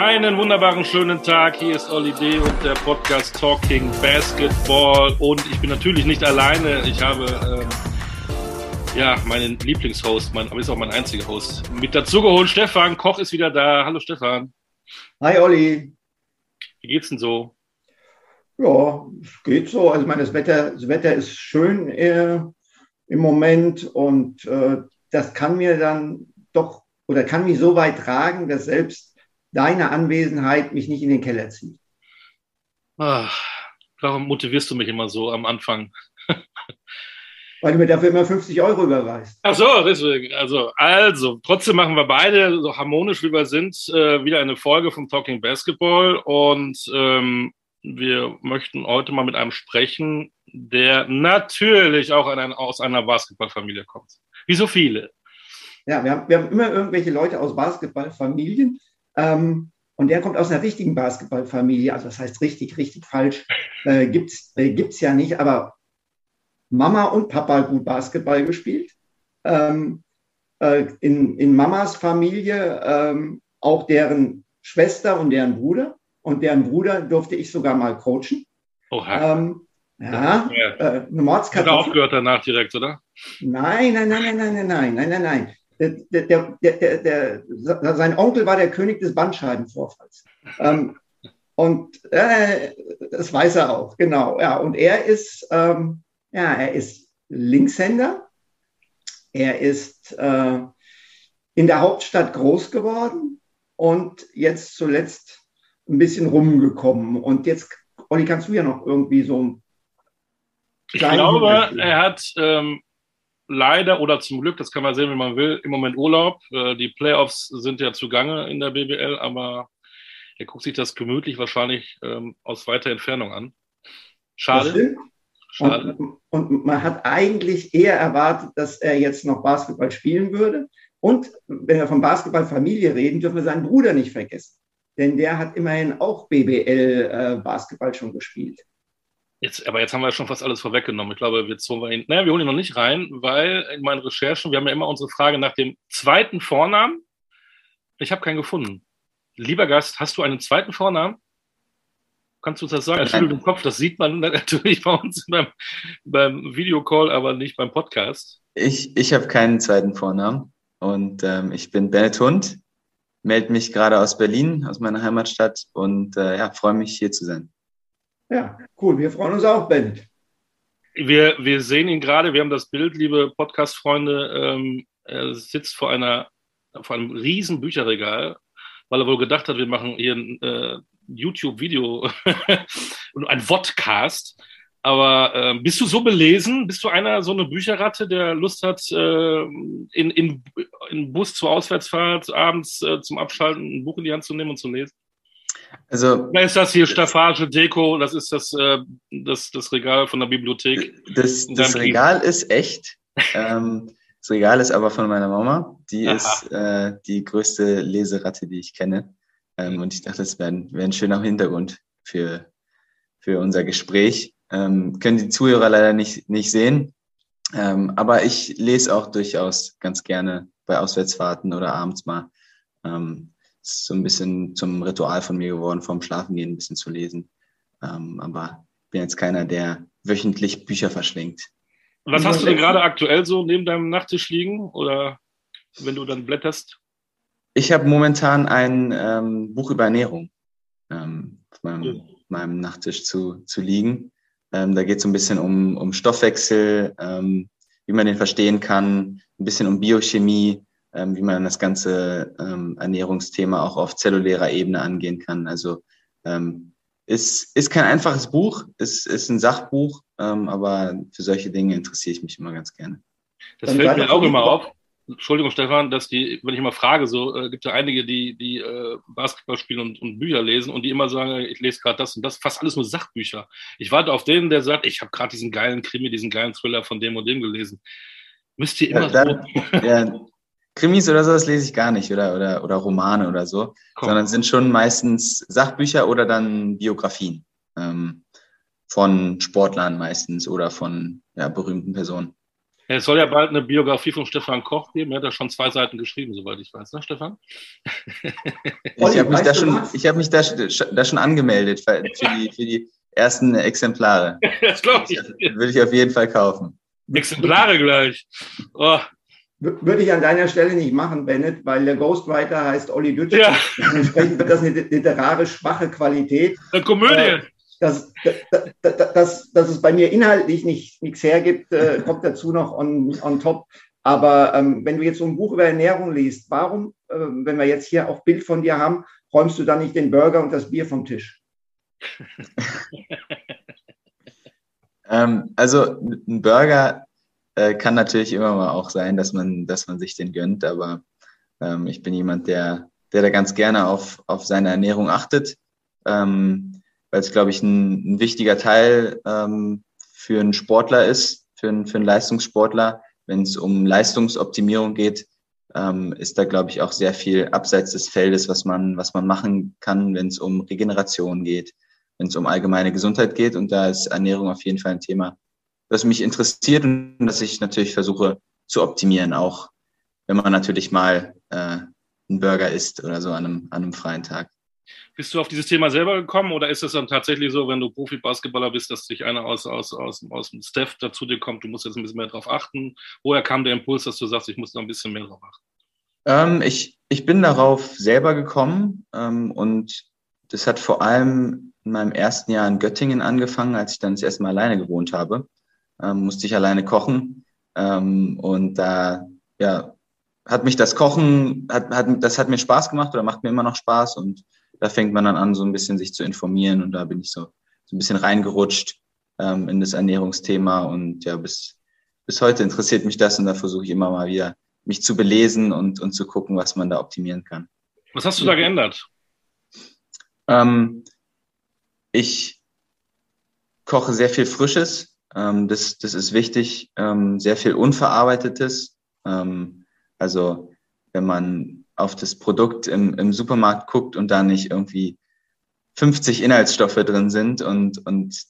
Einen wunderbaren schönen Tag. Hier ist Olli D. und der Podcast Talking Basketball. Und ich bin natürlich nicht alleine. Ich habe ähm, ja meinen Lieblingshost, mein, aber ist auch mein einziger Host, mit dazugeholt. Stefan Koch ist wieder da. Hallo Stefan. Hi Olli. Wie geht's denn so? Ja, es geht so. Also, ich meine, das Wetter, das Wetter ist schön äh, im Moment und äh, das kann mir dann doch oder kann mich so weit tragen, dass selbst deine Anwesenheit mich nicht in den Keller zieht. Ach, warum motivierst du mich immer so am Anfang? Weil du mir dafür immer 50 Euro überweist. Ach so, deswegen. Also, also, trotzdem machen wir beide, so harmonisch wie wir sind, äh, wieder eine Folge vom Talking Basketball. Und ähm, wir möchten heute mal mit einem sprechen, der natürlich auch ein, aus einer Basketballfamilie kommt. Wie so viele. Ja, wir haben, wir haben immer irgendwelche Leute aus Basketballfamilien. Ähm, und der kommt aus einer richtigen Basketballfamilie. Also das heißt richtig, richtig falsch. Äh, Gibt es äh, gibt's ja nicht. Aber Mama und Papa gut Basketball gespielt. Ähm, äh, in, in Mamas Familie ähm, auch deren Schwester und deren Bruder. Und deren Bruder durfte ich sogar mal coachen. Oha. Ähm, ja, äh, eine er aufgehört danach direkt, oder? Nein, nein, nein, nein, nein, nein, nein, nein, nein, nein. Der, der, der, sein Onkel war der König des Bandscheibenvorfalls. Ähm, und äh, das weiß er auch, genau. Ja, und er ist, ähm, ja, er ist Linkshänder. Er ist äh, in der Hauptstadt groß geworden und jetzt zuletzt ein bisschen rumgekommen. Und jetzt, Olli, kannst du ja noch irgendwie so ein Ich glaube, er hat ähm, leider oder zum Glück, das kann man sehen, wie man will, im Moment Urlaub. Äh, die Playoffs sind ja zugange in der BBL, aber er guckt sich das gemütlich wahrscheinlich ähm, aus weiter Entfernung an. Schade, schade. Und, und man hat eigentlich eher erwartet, dass er jetzt noch Basketball spielen würde. Und wenn wir von Basketballfamilie reden, dürfen wir seinen Bruder nicht vergessen. Denn der hat immerhin auch BBL äh, Basketball schon gespielt. Jetzt, aber jetzt haben wir schon fast alles vorweggenommen. Ich glaube, jetzt holen wir ihn. Naja, wir holen ihn noch nicht rein, weil in meinen Recherchen, wir haben ja immer unsere Frage nach dem zweiten Vornamen. Ich habe keinen gefunden. Lieber Gast, hast du einen zweiten Vornamen? Kannst du das sagen? Er schüttelt den Kopf, das sieht man natürlich bei uns beim, beim Videocall, aber nicht beim Podcast. Ich, ich habe keinen zweiten Vornamen und ähm, ich bin Bennett Hund, melde mich gerade aus Berlin, aus meiner Heimatstadt und äh, ja, freue mich hier zu sein. Ja, cool. Wir freuen uns auch, Bennett. Wir, wir sehen ihn gerade, wir haben das Bild, liebe Podcast-Freunde. Ähm, er sitzt vor, einer, vor einem riesen Bücherregal, weil er wohl gedacht hat, wir machen hier ein äh, YouTube-Video und ein Vodcast. Aber äh, bist du so belesen? Bist du einer, so eine Bücherratte, der Lust hat, äh, in, in, in Bus zur Auswärtsfahrt abends äh, zum Abschalten ein Buch in die Hand zu nehmen und zu lesen? Also Oder ist das hier Staffage, Deko? Das ist das, äh, das, das Regal von der Bibliothek. das, das Regal ist echt. Ähm, das Regal ist aber von meiner Mama. Die Aha. ist äh, die größte Leseratte, die ich kenne. Ähm, und ich dachte, das wäre ein, wär ein schöner Hintergrund für, für unser Gespräch. Ähm, können die Zuhörer leider nicht, nicht sehen. Ähm, aber ich lese auch durchaus ganz gerne bei Auswärtsfahrten oder abends mal. Ähm, ist so ein bisschen zum Ritual von mir geworden, vorm Schlafengehen ein bisschen zu lesen. Ähm, aber bin jetzt keiner, der wöchentlich Bücher verschlingt. Und was hast du denn gerade aktuell so neben deinem Nachttisch liegen? Oder wenn du dann blätterst? Ich habe momentan ein ähm, Buch über Ernährung ähm, auf meinem, meinem Nachttisch zu, zu liegen. Ähm, da geht es so ein bisschen um, um Stoffwechsel, ähm, wie man den verstehen kann, ein bisschen um Biochemie, ähm, wie man das ganze ähm, Ernährungsthema auch auf zellulärer Ebene angehen kann. Also ähm, ist, ist kein einfaches Buch, ist, ist ein Sachbuch, ähm, aber für solche Dinge interessiere ich mich immer ganz gerne. Das Dann fällt mir auch immer auf. Entschuldigung, Stefan, dass die, wenn ich immer frage, so äh, gibt ja einige, die, die äh, Basketball spielen und, und Bücher lesen und die immer sagen, ich lese gerade das und das, fast alles nur Sachbücher. Ich warte auf den, der sagt, ich habe gerade diesen geilen Krimi, diesen geilen Thriller von dem und dem gelesen. Müsst ihr immer Ja, so. Ja, Krimis oder sowas lese ich gar nicht oder, oder, oder Romane oder so, Komm. sondern es sind schon meistens Sachbücher oder dann Biografien ähm, von Sportlern meistens oder von ja, berühmten Personen. Es soll ja bald eine Biografie von Stefan Koch geben. Er hat ja schon zwei Seiten geschrieben, soweit ich weiß, ne, Stefan? ich habe mich, da schon, ich hab mich da, da schon angemeldet für die, für die ersten Exemplare. das glaube ich. Würde ich auf jeden Fall kaufen. Exemplare gleich. Oh. Würde ich an deiner Stelle nicht machen, Bennett, weil der Ghostwriter heißt Olli Dütsch. Ja. Entsprechend wird das eine literarisch schwache Qualität. Eine Komödie. Äh, dass, dass, dass, dass es bei mir inhaltlich nicht, nichts hergibt, äh, kommt dazu noch on, on top. Aber ähm, wenn du jetzt so ein Buch über Ernährung liest, warum, äh, wenn wir jetzt hier auch Bild von dir haben, räumst du dann nicht den Burger und das Bier vom Tisch? ähm, also ein Burger äh, kann natürlich immer mal auch sein, dass man, dass man sich den gönnt, aber ähm, ich bin jemand, der, der da ganz gerne auf, auf seine Ernährung achtet. Ähm, weil es, glaube ich, ein, ein wichtiger Teil ähm, für einen Sportler ist, für einen, für einen Leistungssportler. Wenn es um Leistungsoptimierung geht, ähm, ist da, glaube ich, auch sehr viel abseits des Feldes, was man, was man machen kann, wenn es um Regeneration geht, wenn es um allgemeine Gesundheit geht. Und da ist Ernährung auf jeden Fall ein Thema, das mich interessiert und das ich natürlich versuche zu optimieren, auch wenn man natürlich mal äh, einen Burger isst oder so an einem, an einem freien Tag. Bist du auf dieses Thema selber gekommen oder ist es dann tatsächlich so, wenn du Profi-Basketballer bist, dass sich einer aus, aus, aus, aus dem Staff dazu dir kommt, du musst jetzt ein bisschen mehr darauf achten? Woher kam der Impuls, dass du sagst, ich muss da ein bisschen mehr drauf achten? Ähm, ich, ich bin darauf selber gekommen ähm, und das hat vor allem in meinem ersten Jahr in Göttingen angefangen, als ich dann das erste Mal alleine gewohnt habe. Ähm, musste ich alleine kochen ähm, und da ja, hat mich das Kochen, hat, hat, das hat mir Spaß gemacht oder macht mir immer noch Spaß und da fängt man dann an, so ein bisschen sich zu informieren und da bin ich so, so ein bisschen reingerutscht ähm, in das Ernährungsthema und ja, bis, bis heute interessiert mich das und da versuche ich immer mal wieder mich zu belesen und, und zu gucken, was man da optimieren kann. Was hast du da geändert? Ähm, ich koche sehr viel Frisches. Ähm, das, das ist wichtig. Ähm, sehr viel Unverarbeitetes. Ähm, also wenn man auf das Produkt im, im Supermarkt guckt und da nicht irgendwie 50 Inhaltsstoffe drin sind und, und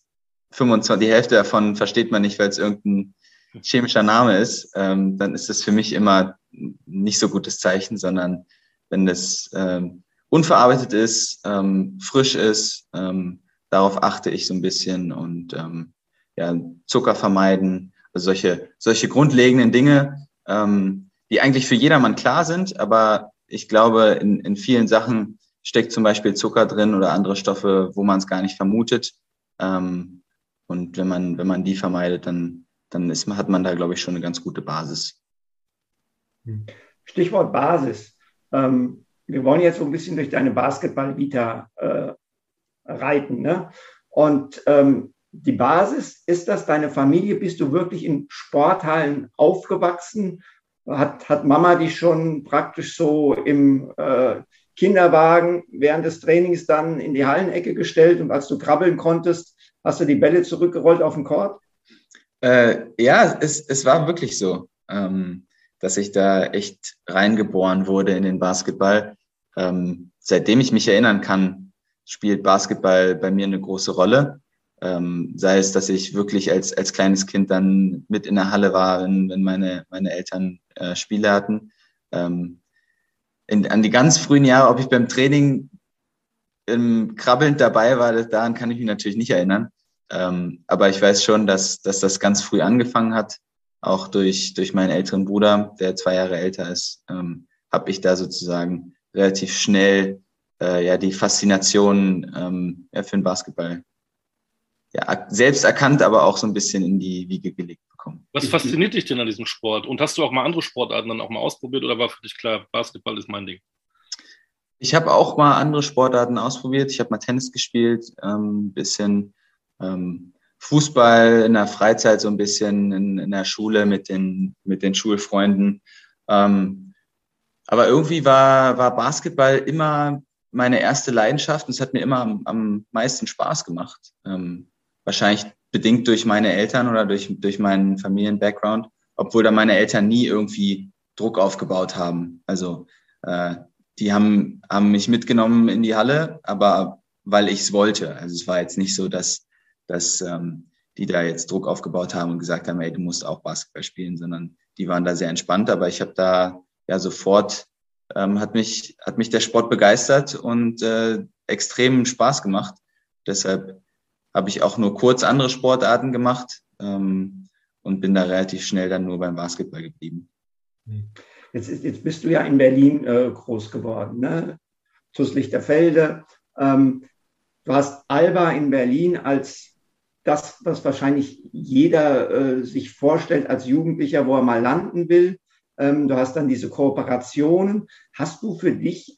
25, die Hälfte davon versteht man nicht, weil es irgendein chemischer Name ist, ähm, dann ist das für mich immer nicht so gutes Zeichen, sondern wenn das ähm, unverarbeitet ist, ähm, frisch ist, ähm, darauf achte ich so ein bisschen und ähm, ja, Zucker vermeiden, also solche, solche grundlegenden Dinge, ähm, die eigentlich für jedermann klar sind, aber ich glaube, in, in vielen Sachen steckt zum Beispiel Zucker drin oder andere Stoffe, wo man es gar nicht vermutet. Ähm, und wenn man, wenn man die vermeidet, dann, dann ist, hat man da, glaube ich, schon eine ganz gute Basis. Stichwort Basis. Ähm, wir wollen jetzt so ein bisschen durch deine Basketball-Vita äh, reiten. Ne? Und ähm, die Basis, ist das deine Familie? Bist du wirklich in Sporthallen aufgewachsen? hat, hat Mama dich schon praktisch so im äh, Kinderwagen während des Trainings dann in die Hallenecke gestellt und als du krabbeln konntest, hast du die Bälle zurückgerollt auf den Court? Äh, ja, es, es war wirklich so, ähm, dass ich da echt reingeboren wurde in den Basketball. Ähm, seitdem ich mich erinnern kann, spielt Basketball bei mir eine große Rolle. Ähm, sei es, dass ich wirklich als, als kleines Kind dann mit in der Halle war, wenn, wenn meine, meine Eltern äh, Spiele hatten. Ähm, in, an die ganz frühen Jahre, ob ich beim Training im krabbelnd dabei war, das, daran kann ich mich natürlich nicht erinnern. Ähm, aber ich weiß schon, dass, dass das ganz früh angefangen hat, auch durch, durch meinen älteren Bruder, der zwei Jahre älter ist, ähm, habe ich da sozusagen relativ schnell äh, ja die Faszination ähm, ja, für den Basketball ja, selbst erkannt, aber auch so ein bisschen in die Wiege gelegt bekommen. Was fasziniert dich denn an diesem Sport? Und hast du auch mal andere Sportarten dann auch mal ausprobiert oder war für dich klar, Basketball ist mein Ding? Ich habe auch mal andere Sportarten ausprobiert. Ich habe mal Tennis gespielt, ähm, bisschen ähm, Fußball in der Freizeit so ein bisschen in, in der Schule mit den mit den Schulfreunden. Ähm, aber irgendwie war war Basketball immer meine erste Leidenschaft und es hat mir immer am, am meisten Spaß gemacht. Ähm, wahrscheinlich bedingt durch meine Eltern oder durch, durch meinen Familien-Background, obwohl da meine Eltern nie irgendwie Druck aufgebaut haben. Also äh, die haben, haben mich mitgenommen in die Halle, aber weil ich es wollte. Also es war jetzt nicht so, dass, dass ähm, die da jetzt Druck aufgebaut haben und gesagt haben, hey, du musst auch Basketball spielen, sondern die waren da sehr entspannt. Aber ich habe da ja sofort, ähm, hat, mich, hat mich der Sport begeistert und äh, extrem Spaß gemacht. Deshalb habe ich auch nur kurz andere Sportarten gemacht ähm, und bin da relativ schnell dann nur beim Basketball geblieben. Jetzt, ist, jetzt bist du ja in Berlin äh, groß geworden, ne? TuS Lichterfelde. Ähm, du hast Alba in Berlin als das, was wahrscheinlich jeder äh, sich vorstellt als Jugendlicher, wo er mal landen will. Ähm, du hast dann diese Kooperationen. Hast du für dich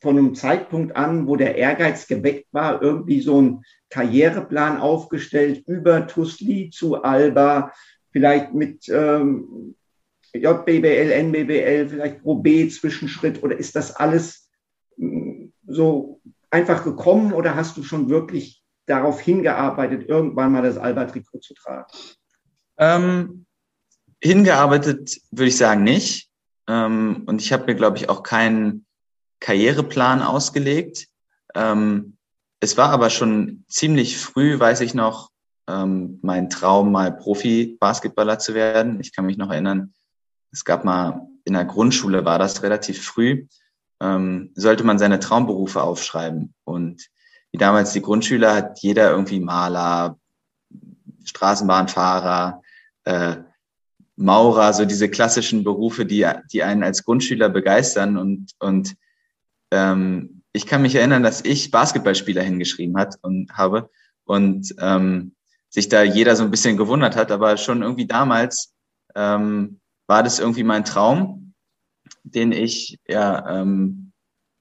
von einem Zeitpunkt an, wo der Ehrgeiz geweckt war, irgendwie so einen Karriereplan aufgestellt über Tusli zu Alba, vielleicht mit ähm, JBBL, NBBL, vielleicht Pro B Zwischenschritt oder ist das alles mm, so einfach gekommen oder hast du schon wirklich darauf hingearbeitet, irgendwann mal das Alba-Trikot zu tragen? Ähm, hingearbeitet würde ich sagen nicht. Ähm, und ich habe mir, glaube ich, auch keinen Karriereplan ausgelegt. Ähm, es war aber schon ziemlich früh, weiß ich noch, ähm, mein Traum, mal Profi-Basketballer zu werden. Ich kann mich noch erinnern, es gab mal in der Grundschule, war das relativ früh, ähm, sollte man seine Traumberufe aufschreiben. Und wie damals die Grundschüler hat jeder irgendwie Maler, Straßenbahnfahrer, äh, Maurer, so diese klassischen Berufe, die, die einen als Grundschüler begeistern. Und, und ähm, ich kann mich erinnern, dass ich Basketballspieler hingeschrieben hat und habe und ähm, sich da jeder so ein bisschen gewundert hat, aber schon irgendwie damals ähm, war das irgendwie mein Traum, den ich ja ähm,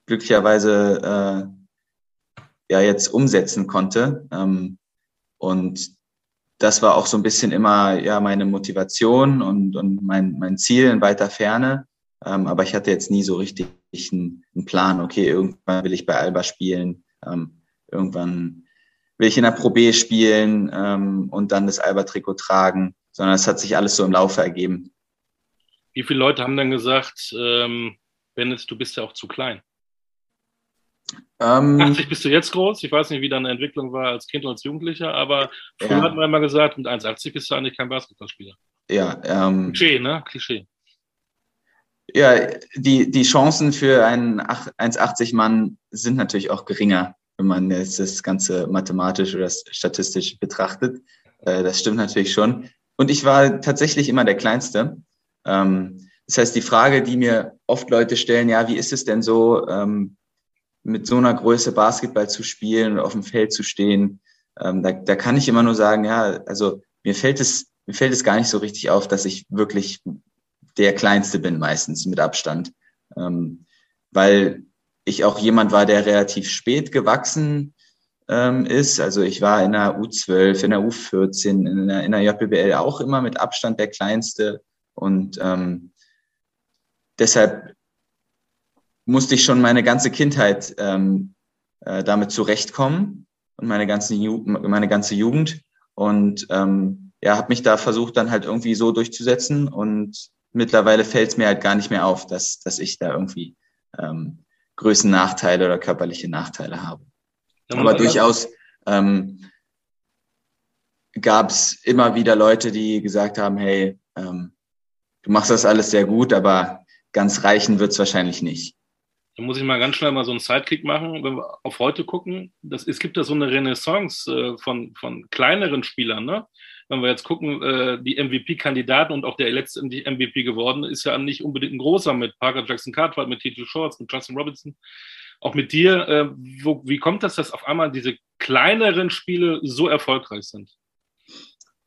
glücklicherweise äh, ja jetzt umsetzen konnte. Ähm, und das war auch so ein bisschen immer ja meine Motivation und, und mein, mein Ziel in weiter Ferne. Ähm, aber ich hatte jetzt nie so richtig einen, einen Plan, okay, irgendwann will ich bei Alba spielen, ähm, irgendwann will ich in der Pro B spielen ähm, und dann das Alba-Trikot tragen, sondern es hat sich alles so im Laufe ergeben. Wie viele Leute haben dann gesagt, ähm, Bennett, du bist ja auch zu klein? Ähm, 80 bist du jetzt groß. Ich weiß nicht, wie deine Entwicklung war als Kind und als Jugendlicher, aber früher ja. hat man immer gesagt, mit 1,80 bist du eigentlich kein Basketballspieler. Ja, ähm, Klischee, ne? Klischee. Ja, die, die Chancen für einen 1,80 Mann sind natürlich auch geringer, wenn man jetzt das Ganze mathematisch oder statistisch betrachtet. Äh, das stimmt natürlich schon. Und ich war tatsächlich immer der Kleinste. Ähm, das heißt, die Frage, die mir oft Leute stellen, ja, wie ist es denn so, ähm, mit so einer Größe Basketball zu spielen und auf dem Feld zu stehen? Ähm, da, da kann ich immer nur sagen, ja, also mir fällt es, mir fällt es gar nicht so richtig auf, dass ich wirklich der Kleinste bin, meistens mit Abstand. Ähm, weil ich auch jemand war, der relativ spät gewachsen ähm, ist. Also ich war in der U12, in der U14, in der, in der JBL auch immer mit Abstand der Kleinste. Und ähm, deshalb musste ich schon meine ganze Kindheit ähm, äh, damit zurechtkommen und meine ganze, Ju meine ganze Jugend. Und ähm, ja, habe mich da versucht, dann halt irgendwie so durchzusetzen. Und mittlerweile fällt es mir halt gar nicht mehr auf, dass, dass ich da irgendwie ähm, Größennachteile oder körperliche Nachteile habe. Ja, Aber durchaus ähm, gab es immer wieder Leute, die gesagt haben, hey, ähm, du machst das alles sehr gut, aber ganz reichen wird es wahrscheinlich nicht. Da muss ich mal ganz schnell mal so einen Sidekick machen, wenn wir auf heute gucken. Das, es gibt da so eine Renaissance äh, von, von kleineren Spielern. Ne? Wenn wir jetzt gucken, äh, die MVP-Kandidaten und auch der letzte MVP geworden ist ja nicht unbedingt ein großer mit Parker Jackson Cartwright, mit T.J. Shorts, mit Justin Robinson. Auch mit dir, äh, wo, wie kommt das, dass auf einmal diese kleineren Spiele so erfolgreich sind?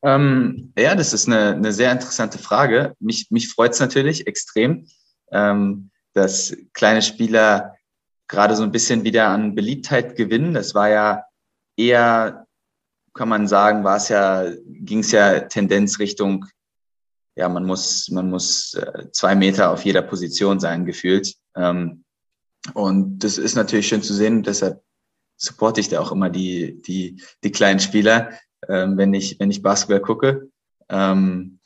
Ähm, ja, das ist eine, eine sehr interessante Frage. Mich, mich freut es natürlich extrem, ähm, dass kleine Spieler gerade so ein bisschen wieder an Beliebtheit gewinnen. Das war ja eher, kann man sagen, war es ja, ging es ja Tendenz Richtung, ja, man muss, man muss äh, zwei Meter auf jeder Position sein, gefühlt. Ähm, und das ist natürlich schön zu sehen. Deshalb supporte ich da auch immer die, die, die kleinen Spieler, ähm, wenn ich, wenn ich Basketball gucke. Ähm,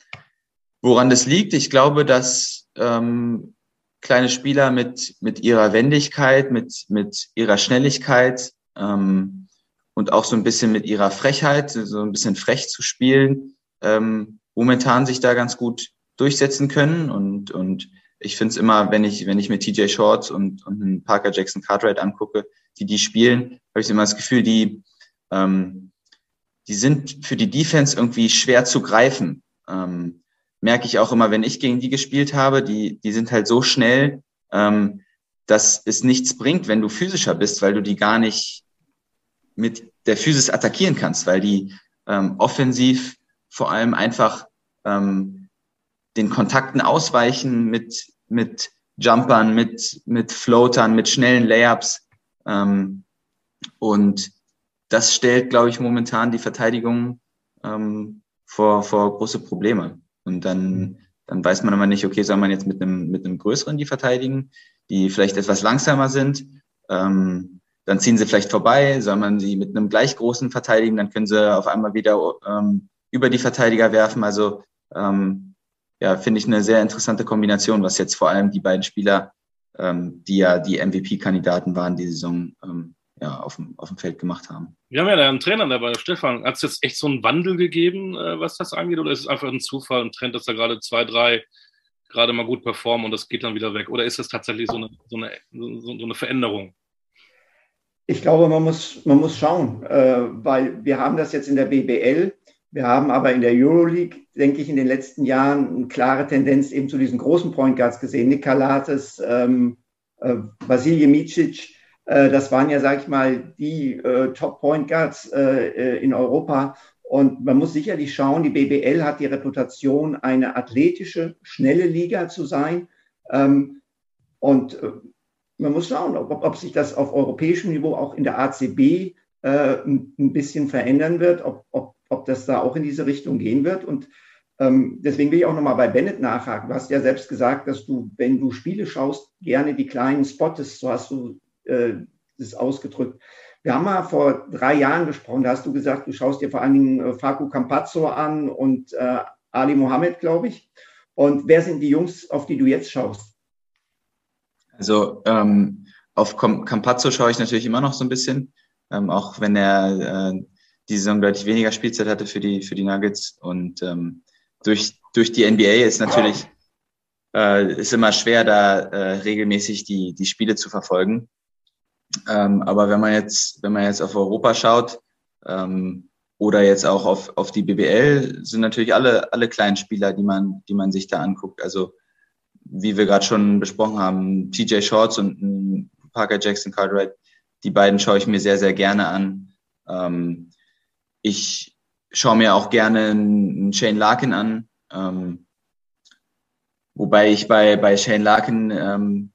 woran das liegt? Ich glaube, dass ähm, kleine Spieler mit, mit ihrer Wendigkeit, mit, mit ihrer Schnelligkeit ähm, und auch so ein bisschen mit ihrer Frechheit, so ein bisschen frech zu spielen, ähm, momentan sich da ganz gut durchsetzen können. Und, und ich finde es immer, wenn ich, wenn ich mir TJ Shorts und, und Parker Jackson Cartwright angucke, die die spielen, habe ich immer das Gefühl, die, ähm, die sind für die Defense irgendwie schwer zu greifen. Ähm, merke ich auch immer, wenn ich gegen die gespielt habe, die, die sind halt so schnell, ähm, dass es nichts bringt, wenn du physischer bist, weil du die gar nicht mit der Physis attackieren kannst, weil die ähm, offensiv vor allem einfach ähm, den Kontakten ausweichen mit, mit Jumpern, mit, mit Floatern, mit schnellen Layups. Ähm, und das stellt, glaube ich, momentan die Verteidigung ähm, vor, vor große Probleme. Und dann, dann weiß man immer nicht, okay, soll man jetzt mit einem, mit einem größeren die verteidigen, die vielleicht etwas langsamer sind. Ähm, dann ziehen sie vielleicht vorbei, soll man sie mit einem gleich großen verteidigen, dann können sie auf einmal wieder ähm, über die Verteidiger werfen. Also ähm, ja, finde ich eine sehr interessante Kombination, was jetzt vor allem die beiden Spieler, ähm, die ja die MVP-Kandidaten waren, die Saison ähm, ja, auf, dem, auf dem Feld gemacht haben. Wir haben ja da einen Trainer dabei, Stefan. Hat es jetzt echt so einen Wandel gegeben, äh, was das angeht, oder ist es einfach ein Zufall, ein Trend, dass da gerade zwei, drei gerade mal gut performen und das geht dann wieder weg? Oder ist es tatsächlich so eine, so eine, so eine Veränderung? Ich glaube, man muss, man muss schauen, äh, weil wir haben das jetzt in der BBL, wir haben aber in der Euroleague, denke ich, in den letzten Jahren eine klare Tendenz eben zu diesen großen Point Guards gesehen. Nick Kalates, ähm, äh, Vasilij Micic, äh, das waren ja, sag ich mal, die äh, Top Point Guards äh, äh, in Europa. Und man muss sicherlich schauen, die BBL hat die Reputation, eine athletische, schnelle Liga zu sein. Ähm, und äh, man muss schauen, ob, ob, sich das auf europäischem Niveau auch in der ACB äh, ein, bisschen verändern wird, ob, ob, ob das da auch in diese Richtung gehen wird. Und ähm, deswegen will ich auch nochmal bei Bennett nachhaken. Du hast ja selbst gesagt, dass du, wenn du Spiele schaust, gerne die kleinen Spottest, so hast du äh, das ausgedrückt. Wir haben mal vor drei Jahren gesprochen, da hast du gesagt, du schaust dir vor allen Dingen äh, Faku Campazzo an und äh, Ali Mohammed, glaube ich. Und wer sind die Jungs, auf die du jetzt schaust? Also ähm, auf Campazzo schaue ich natürlich immer noch so ein bisschen, ähm, auch wenn er äh, die Saison deutlich weniger Spielzeit hatte für die, für die Nuggets. Und ähm, durch, durch die NBA ist natürlich äh, ist immer schwer, da äh, regelmäßig die, die Spiele zu verfolgen. Ähm, aber wenn man jetzt, wenn man jetzt auf Europa schaut ähm, oder jetzt auch auf, auf die BBL, sind natürlich alle, alle kleinen Spieler, die man, die man sich da anguckt. Also wie wir gerade schon besprochen haben, TJ Shorts und Parker Jackson Cartwright, die beiden schaue ich mir sehr, sehr gerne an. Ähm, ich schaue mir auch gerne einen Shane Larkin an. Ähm, wobei ich bei, bei Shane Larkin ähm,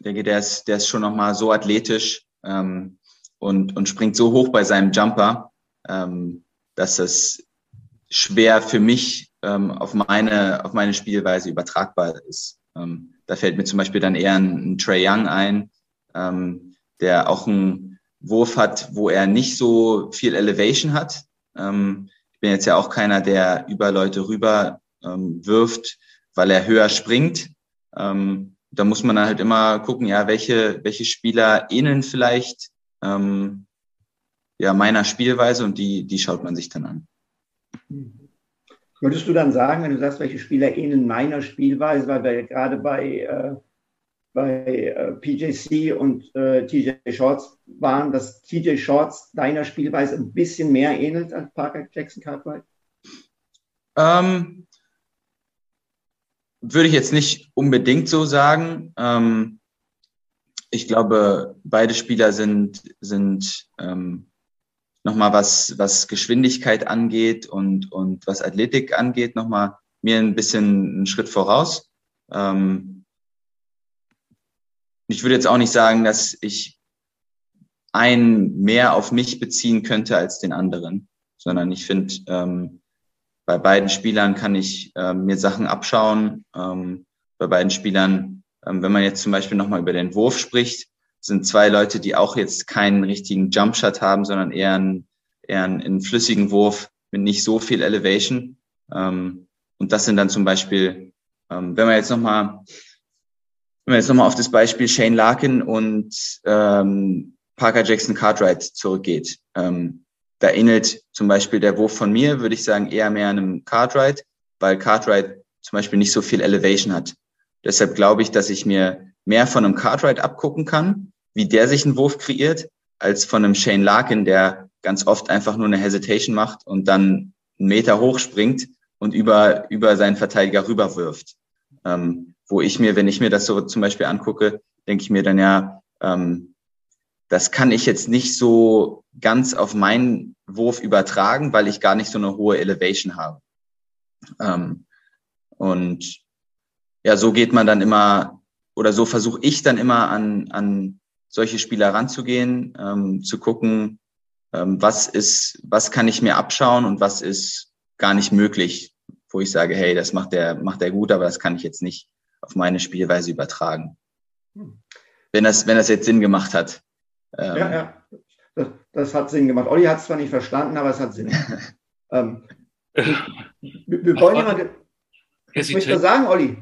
denke, der ist, der ist schon nochmal so athletisch ähm, und, und springt so hoch bei seinem Jumper, ähm, dass es schwer für mich ähm, auf, meine, auf meine Spielweise übertragbar ist. Ähm, da fällt mir zum Beispiel dann eher ein, ein Trey Young ein, ähm, der auch einen Wurf hat, wo er nicht so viel Elevation hat. Ähm, ich bin jetzt ja auch keiner, der über Leute rüber ähm, wirft, weil er höher springt. Ähm, da muss man dann halt immer gucken, ja, welche, welche Spieler ähneln vielleicht ähm, ja, meiner Spielweise und die, die schaut man sich dann an. Würdest du dann sagen, wenn du sagst, welche Spieler ähneln meiner Spielweise, weil wir gerade bei, äh, bei äh, PJC und äh, TJ Shorts waren, dass TJ Shorts deiner Spielweise ein bisschen mehr ähnelt als Parker Jackson Cartwright? Ähm, würde ich jetzt nicht unbedingt so sagen. Ähm, ich glaube, beide Spieler sind, sind ähm, nochmal was, was Geschwindigkeit angeht und, und was Athletik angeht, nochmal mir ein bisschen einen Schritt voraus. Ähm, ich würde jetzt auch nicht sagen, dass ich einen mehr auf mich beziehen könnte als den anderen, sondern ich finde, ähm, bei beiden Spielern kann ich ähm, mir Sachen abschauen. Ähm, bei beiden Spielern, ähm, wenn man jetzt zum Beispiel nochmal über den Wurf spricht, sind zwei Leute, die auch jetzt keinen richtigen Jumpshot haben, sondern eher einen, eher einen, einen flüssigen Wurf mit nicht so viel Elevation. Ähm, und das sind dann zum Beispiel, ähm, wenn man jetzt nochmal wenn wir jetzt nochmal auf das Beispiel Shane Larkin und ähm, Parker Jackson Cartwright zurückgeht. Ähm, da ähnelt zum Beispiel der Wurf von mir, würde ich sagen, eher mehr einem Cartwright, weil Cartwright zum Beispiel nicht so viel Elevation hat. Deshalb glaube ich, dass ich mir mehr von einem Cartwright abgucken kann, wie der sich einen Wurf kreiert, als von einem Shane Larkin, der ganz oft einfach nur eine Hesitation macht und dann einen Meter hochspringt und über, über seinen Verteidiger rüberwirft. Ähm, wo ich mir, wenn ich mir das so zum Beispiel angucke, denke ich mir dann ja, ähm, das kann ich jetzt nicht so ganz auf meinen Wurf übertragen, weil ich gar nicht so eine hohe Elevation habe. Ähm, und ja, so geht man dann immer, oder so versuche ich dann immer an, an solche Spieler ranzugehen, ähm, zu gucken, ähm, was ist, was kann ich mir abschauen und was ist gar nicht möglich, wo ich sage, hey, das macht der, macht der gut, aber das kann ich jetzt nicht auf meine Spielweise übertragen. Hm. Wenn das, wenn das jetzt Sinn gemacht hat. Ähm, ja, ja. Das, das, hat Sinn gemacht. Olli hat es zwar nicht verstanden, aber es hat Sinn gemacht. ähm, wir, wir wollen immer. Was möchtest du sagen, Olli?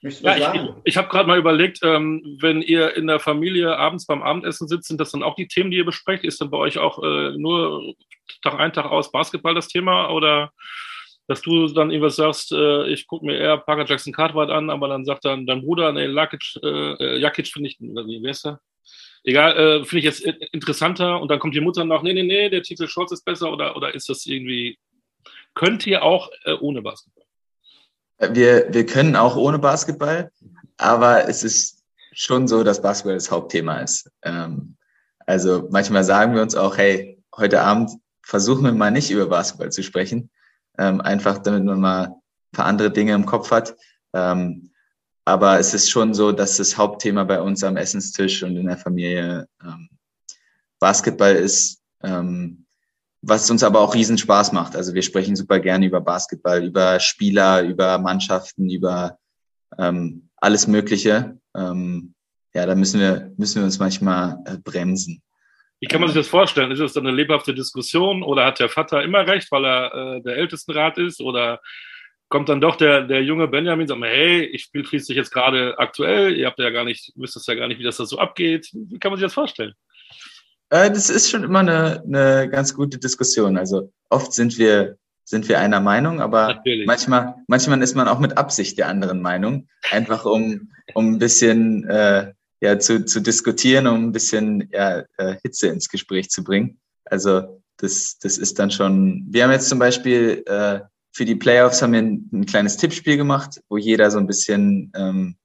Ja, ich, ich habe gerade mal überlegt, ähm, wenn ihr in der Familie abends beim Abendessen sitzt, sind das dann auch die Themen, die ihr besprecht? Ist dann bei euch auch äh, nur Tag ein, Tag aus Basketball das Thema? Oder dass du dann irgendwas sagst, äh, ich gucke mir eher Parker Jackson Cartwright an, aber dann sagt dann dein Bruder, nee, Lakic, äh, Jakic finde ich, wie wär's da? Egal, äh, finde ich jetzt interessanter und dann kommt die Mutter noch, nee, nee, nee, der Titel Shorts ist besser oder, oder ist das irgendwie, könnt ihr auch äh, ohne Basketball? Wir, wir können auch ohne Basketball, aber es ist schon so, dass Basketball das Hauptthema ist. Ähm, also manchmal sagen wir uns auch, hey, heute Abend versuchen wir mal nicht über Basketball zu sprechen, ähm, einfach damit man mal ein paar andere Dinge im Kopf hat. Ähm, aber es ist schon so, dass das Hauptthema bei uns am Essenstisch und in der Familie ähm, Basketball ist. Ähm, was uns aber auch riesen Spaß macht. Also wir sprechen super gerne über Basketball, über Spieler, über Mannschaften, über ähm, alles Mögliche. Ähm, ja, da müssen wir, müssen wir uns manchmal äh, bremsen. Wie kann man sich das vorstellen? Ist das dann eine lebhafte Diskussion oder hat der Vater immer recht, weil er äh, der Ältestenrat ist? Oder kommt dann doch der, der junge Benjamin und sagt, hey, ich spiele schließlich jetzt gerade aktuell, ihr habt ja gar nicht, wisst es ja gar nicht, wie das da so abgeht. Wie kann man sich das vorstellen? Äh, das ist schon immer eine, eine ganz gute Diskussion. Also oft sind wir, sind wir einer Meinung, aber manchmal, manchmal ist man auch mit Absicht der anderen Meinung. Einfach um, um ein bisschen äh, ja, zu, zu diskutieren, um ein bisschen ja, äh, Hitze ins Gespräch zu bringen. Also das, das ist dann schon. Wir haben jetzt zum Beispiel äh, für die Playoffs haben wir ein, ein kleines Tippspiel gemacht, wo jeder so ein bisschen ähm,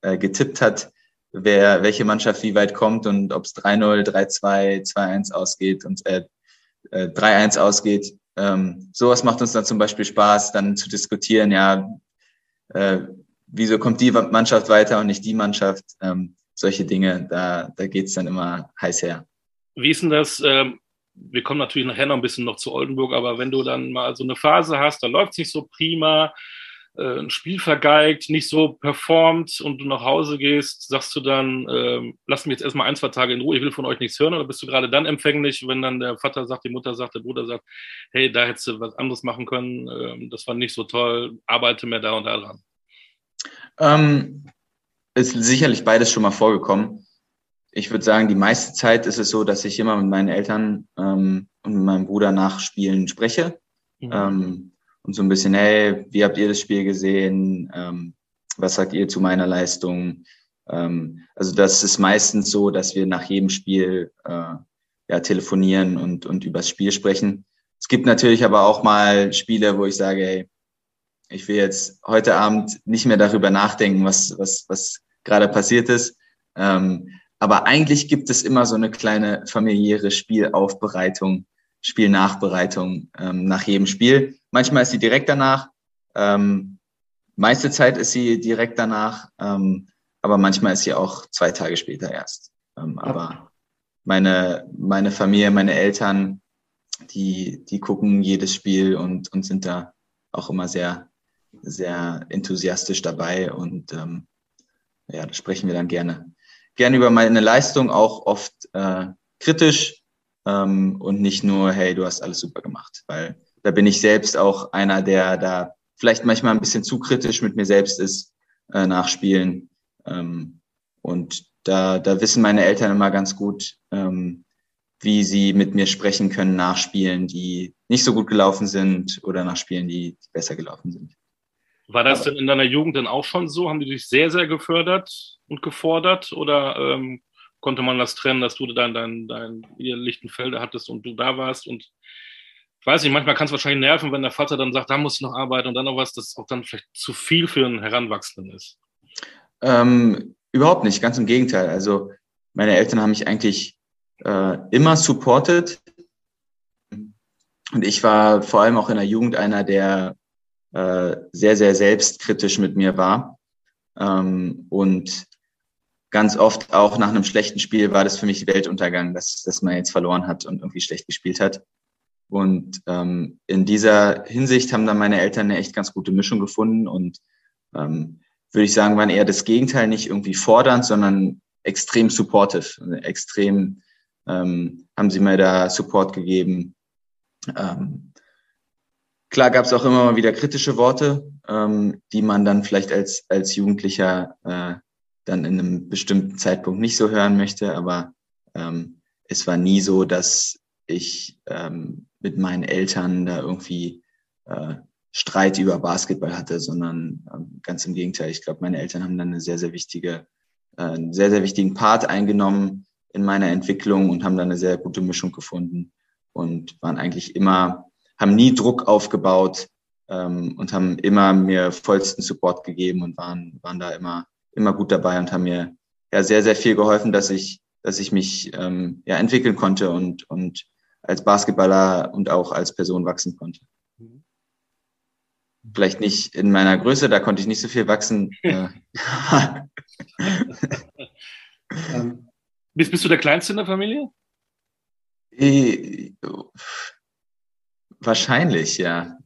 äh, getippt hat, wer, welche Mannschaft wie weit kommt und ob es 3-0, 3-2, 2-1 ausgeht und äh, äh, 3-1 ausgeht. Ähm, sowas macht uns dann zum Beispiel Spaß, dann zu diskutieren, ja, äh, wieso kommt die Mannschaft weiter und nicht die Mannschaft. Ähm, solche Dinge, da, da geht's dann immer heiß her. Wie ist denn das? Ähm, wir kommen natürlich nachher noch ein bisschen noch zu Oldenburg, aber wenn du dann mal so eine Phase hast, da läuft es nicht so prima, äh, ein Spiel vergeigt, nicht so performt und du nach Hause gehst, sagst du dann, äh, lass mich jetzt erstmal ein, zwei Tage in Ruhe, ich will von euch nichts hören, oder bist du gerade dann empfänglich, wenn dann der Vater sagt, die Mutter sagt, der Bruder sagt, hey, da hättest du was anderes machen können, äh, das war nicht so toll, arbeite mehr da und da dran? Ähm, ist sicherlich beides schon mal vorgekommen. Ich würde sagen, die meiste Zeit ist es so, dass ich immer mit meinen Eltern ähm, und mit meinem Bruder nach Spielen spreche. Mhm. Ähm, und so ein bisschen, hey, wie habt ihr das Spiel gesehen? Ähm, was sagt ihr zu meiner Leistung? Ähm, also das ist meistens so, dass wir nach jedem Spiel äh, ja, telefonieren und, und übers Spiel sprechen. Es gibt natürlich aber auch mal Spiele, wo ich sage, hey, ich will jetzt heute Abend nicht mehr darüber nachdenken, was, was, was gerade passiert ist. Ähm, aber eigentlich gibt es immer so eine kleine familiäre Spielaufbereitung, Spielnachbereitung ähm, nach jedem Spiel. Manchmal ist sie direkt danach. Ähm, meiste Zeit ist sie direkt danach. Ähm, aber manchmal ist sie auch zwei Tage später erst. Ähm, aber meine, meine Familie, meine Eltern, die, die gucken jedes Spiel und, und sind da auch immer sehr, sehr enthusiastisch dabei. Und ähm, ja, da sprechen wir dann gerne. Gerne über meine Leistung, auch oft äh, kritisch, ähm, und nicht nur, hey, du hast alles super gemacht. Weil da bin ich selbst auch einer, der da vielleicht manchmal ein bisschen zu kritisch mit mir selbst ist äh, nach Spielen. Ähm, und da, da wissen meine Eltern immer ganz gut, ähm, wie sie mit mir sprechen können nach Spielen, die nicht so gut gelaufen sind oder nach Spielen, die besser gelaufen sind. War das denn in deiner Jugend denn auch schon so? Haben die dich sehr, sehr gefördert und gefordert? Oder ähm, konnte man das trennen, dass du dein, dein, dein ihr Lichtenfelde hattest und du da warst? Und ich weiß nicht, manchmal kann es wahrscheinlich nerven, wenn der Vater dann sagt, da muss ich noch arbeiten und dann noch was, das auch dann vielleicht zu viel für einen Heranwachsenden ist. Ähm, überhaupt nicht, ganz im Gegenteil. Also meine Eltern haben mich eigentlich äh, immer supported. Und ich war vor allem auch in der Jugend einer, der äh, sehr, sehr selbstkritisch mit mir war. Ähm, und ganz oft auch nach einem schlechten Spiel war das für mich Weltuntergang, dass, dass man jetzt verloren hat und irgendwie schlecht gespielt hat. Und ähm, in dieser Hinsicht haben dann meine Eltern eine echt ganz gute Mischung gefunden und ähm, würde ich sagen, waren eher das Gegenteil, nicht irgendwie fordernd, sondern extrem supportive, also extrem ähm, haben sie mir da Support gegeben. Ähm, klar gab es auch immer mal wieder kritische Worte, ähm, die man dann vielleicht als, als Jugendlicher äh, dann in einem bestimmten Zeitpunkt nicht so hören möchte, aber ähm, es war nie so, dass ich ähm, mit meinen Eltern da irgendwie äh, Streit über Basketball hatte, sondern ähm, ganz im Gegenteil. Ich glaube, meine Eltern haben dann eine sehr, sehr wichtige, äh, einen sehr, sehr wichtigen Part eingenommen in meiner Entwicklung und haben dann eine sehr gute Mischung gefunden und waren eigentlich immer, haben nie Druck aufgebaut ähm, und haben immer mir vollsten Support gegeben und waren, waren da immer, immer gut dabei und haben mir ja sehr, sehr viel geholfen, dass ich, dass ich mich ähm, ja entwickeln konnte und, und als Basketballer und auch als Person wachsen konnte. Vielleicht nicht in meiner Größe, da konnte ich nicht so viel wachsen. ähm, bist, bist du der Kleinste in der Familie? Äh, wahrscheinlich, ja.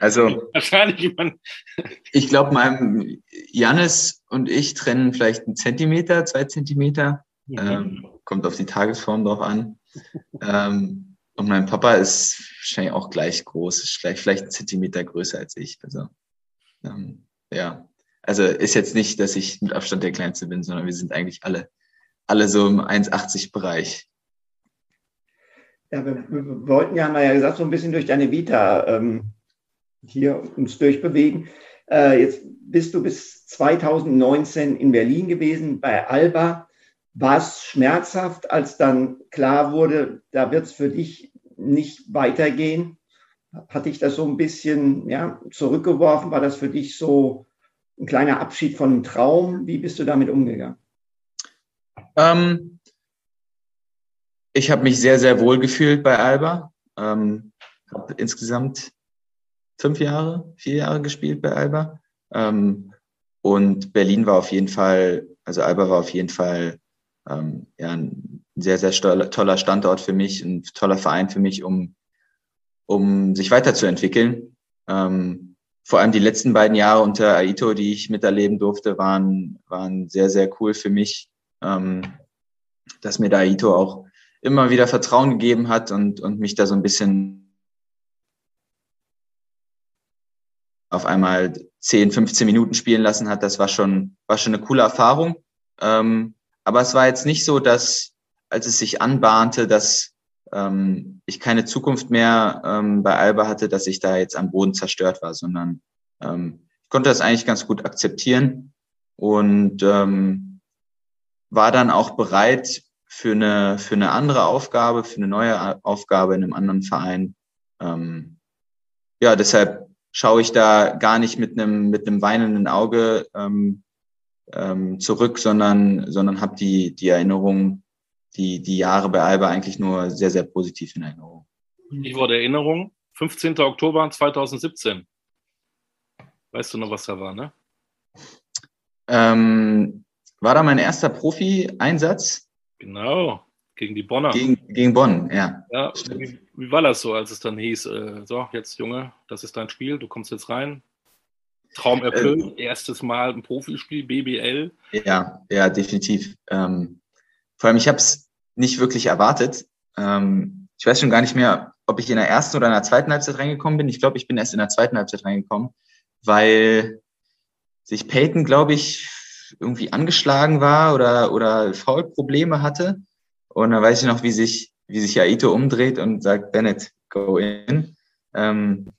Also wahrscheinlich. ich glaube, meinem Jannis und ich trennen vielleicht einen Zentimeter, zwei Zentimeter. Mhm. Ähm, kommt auf die Tagesform drauf an. Ähm, und mein Papa ist wahrscheinlich auch gleich groß, ist vielleicht, vielleicht einen Zentimeter größer als ich. Also ähm, ja, also ist jetzt nicht, dass ich mit Abstand der Kleinste bin, sondern wir sind eigentlich alle alle so im 1,80 Bereich. Ja, wir, wir, wollten ja, haben wir ja gesagt, so ein bisschen durch deine Vita ähm, hier uns durchbewegen. Äh, jetzt bist du bis 2019 in Berlin gewesen bei Alba. War es schmerzhaft, als dann klar wurde, da wird es für dich nicht weitergehen? Hat dich das so ein bisschen ja, zurückgeworfen? War das für dich so ein kleiner Abschied von einem Traum? Wie bist du damit umgegangen? Ähm, ich habe mich sehr, sehr wohl gefühlt bei Alba. Ähm, habe insgesamt fünf Jahre, vier Jahre gespielt bei Alba. Ähm, und Berlin war auf jeden Fall, also Alba war auf jeden Fall ähm, ja, ein sehr, sehr toller Standort für mich, ein toller Verein für mich, um, um sich weiterzuentwickeln. Ähm, vor allem die letzten beiden Jahre unter Aito, die ich miterleben durfte, waren, waren sehr, sehr cool für mich ähm, dass mir da Ito auch immer wieder Vertrauen gegeben hat und, und mich da so ein bisschen auf einmal 10, 15 Minuten spielen lassen hat. Das war schon, war schon eine coole Erfahrung. Ähm, aber es war jetzt nicht so, dass, als es sich anbahnte, dass ähm, ich keine Zukunft mehr ähm, bei Alba hatte, dass ich da jetzt am Boden zerstört war, sondern ähm, ich konnte das eigentlich ganz gut akzeptieren. Und ähm, war dann auch bereit für eine, für eine andere Aufgabe, für eine neue Aufgabe in einem anderen Verein. Ähm, ja, deshalb schaue ich da gar nicht mit einem, mit einem weinenden Auge ähm, ähm, zurück, sondern, sondern habe die, die Erinnerung, die, die Jahre bei Alba eigentlich nur sehr, sehr positiv in Erinnerung. Ich wurde Erinnerung, 15. Oktober 2017. Weißt du noch, was da war, ne? Ähm, war da mein erster Profi-Einsatz. Genau, gegen die Bonner. Gegen, gegen Bonn, ja. ja wie, wie, war das so, als es dann hieß, äh, so, jetzt Junge, das ist dein Spiel, du kommst jetzt rein. Traum erfüllt, äh, erstes Mal ein Profispiel, BBL. Ja, ja, definitiv. Ähm, vor allem, ich habe es nicht wirklich erwartet. Ähm, ich weiß schon gar nicht mehr, ob ich in der ersten oder in der zweiten Halbzeit reingekommen bin. Ich glaube, ich bin erst in der zweiten Halbzeit reingekommen, weil sich Peyton, glaube ich, irgendwie angeschlagen war oder, oder Foulprobleme hatte. Und dann weiß ich noch, wie sich, wie sich Aito umdreht und sagt, Bennett, go in. Ähm,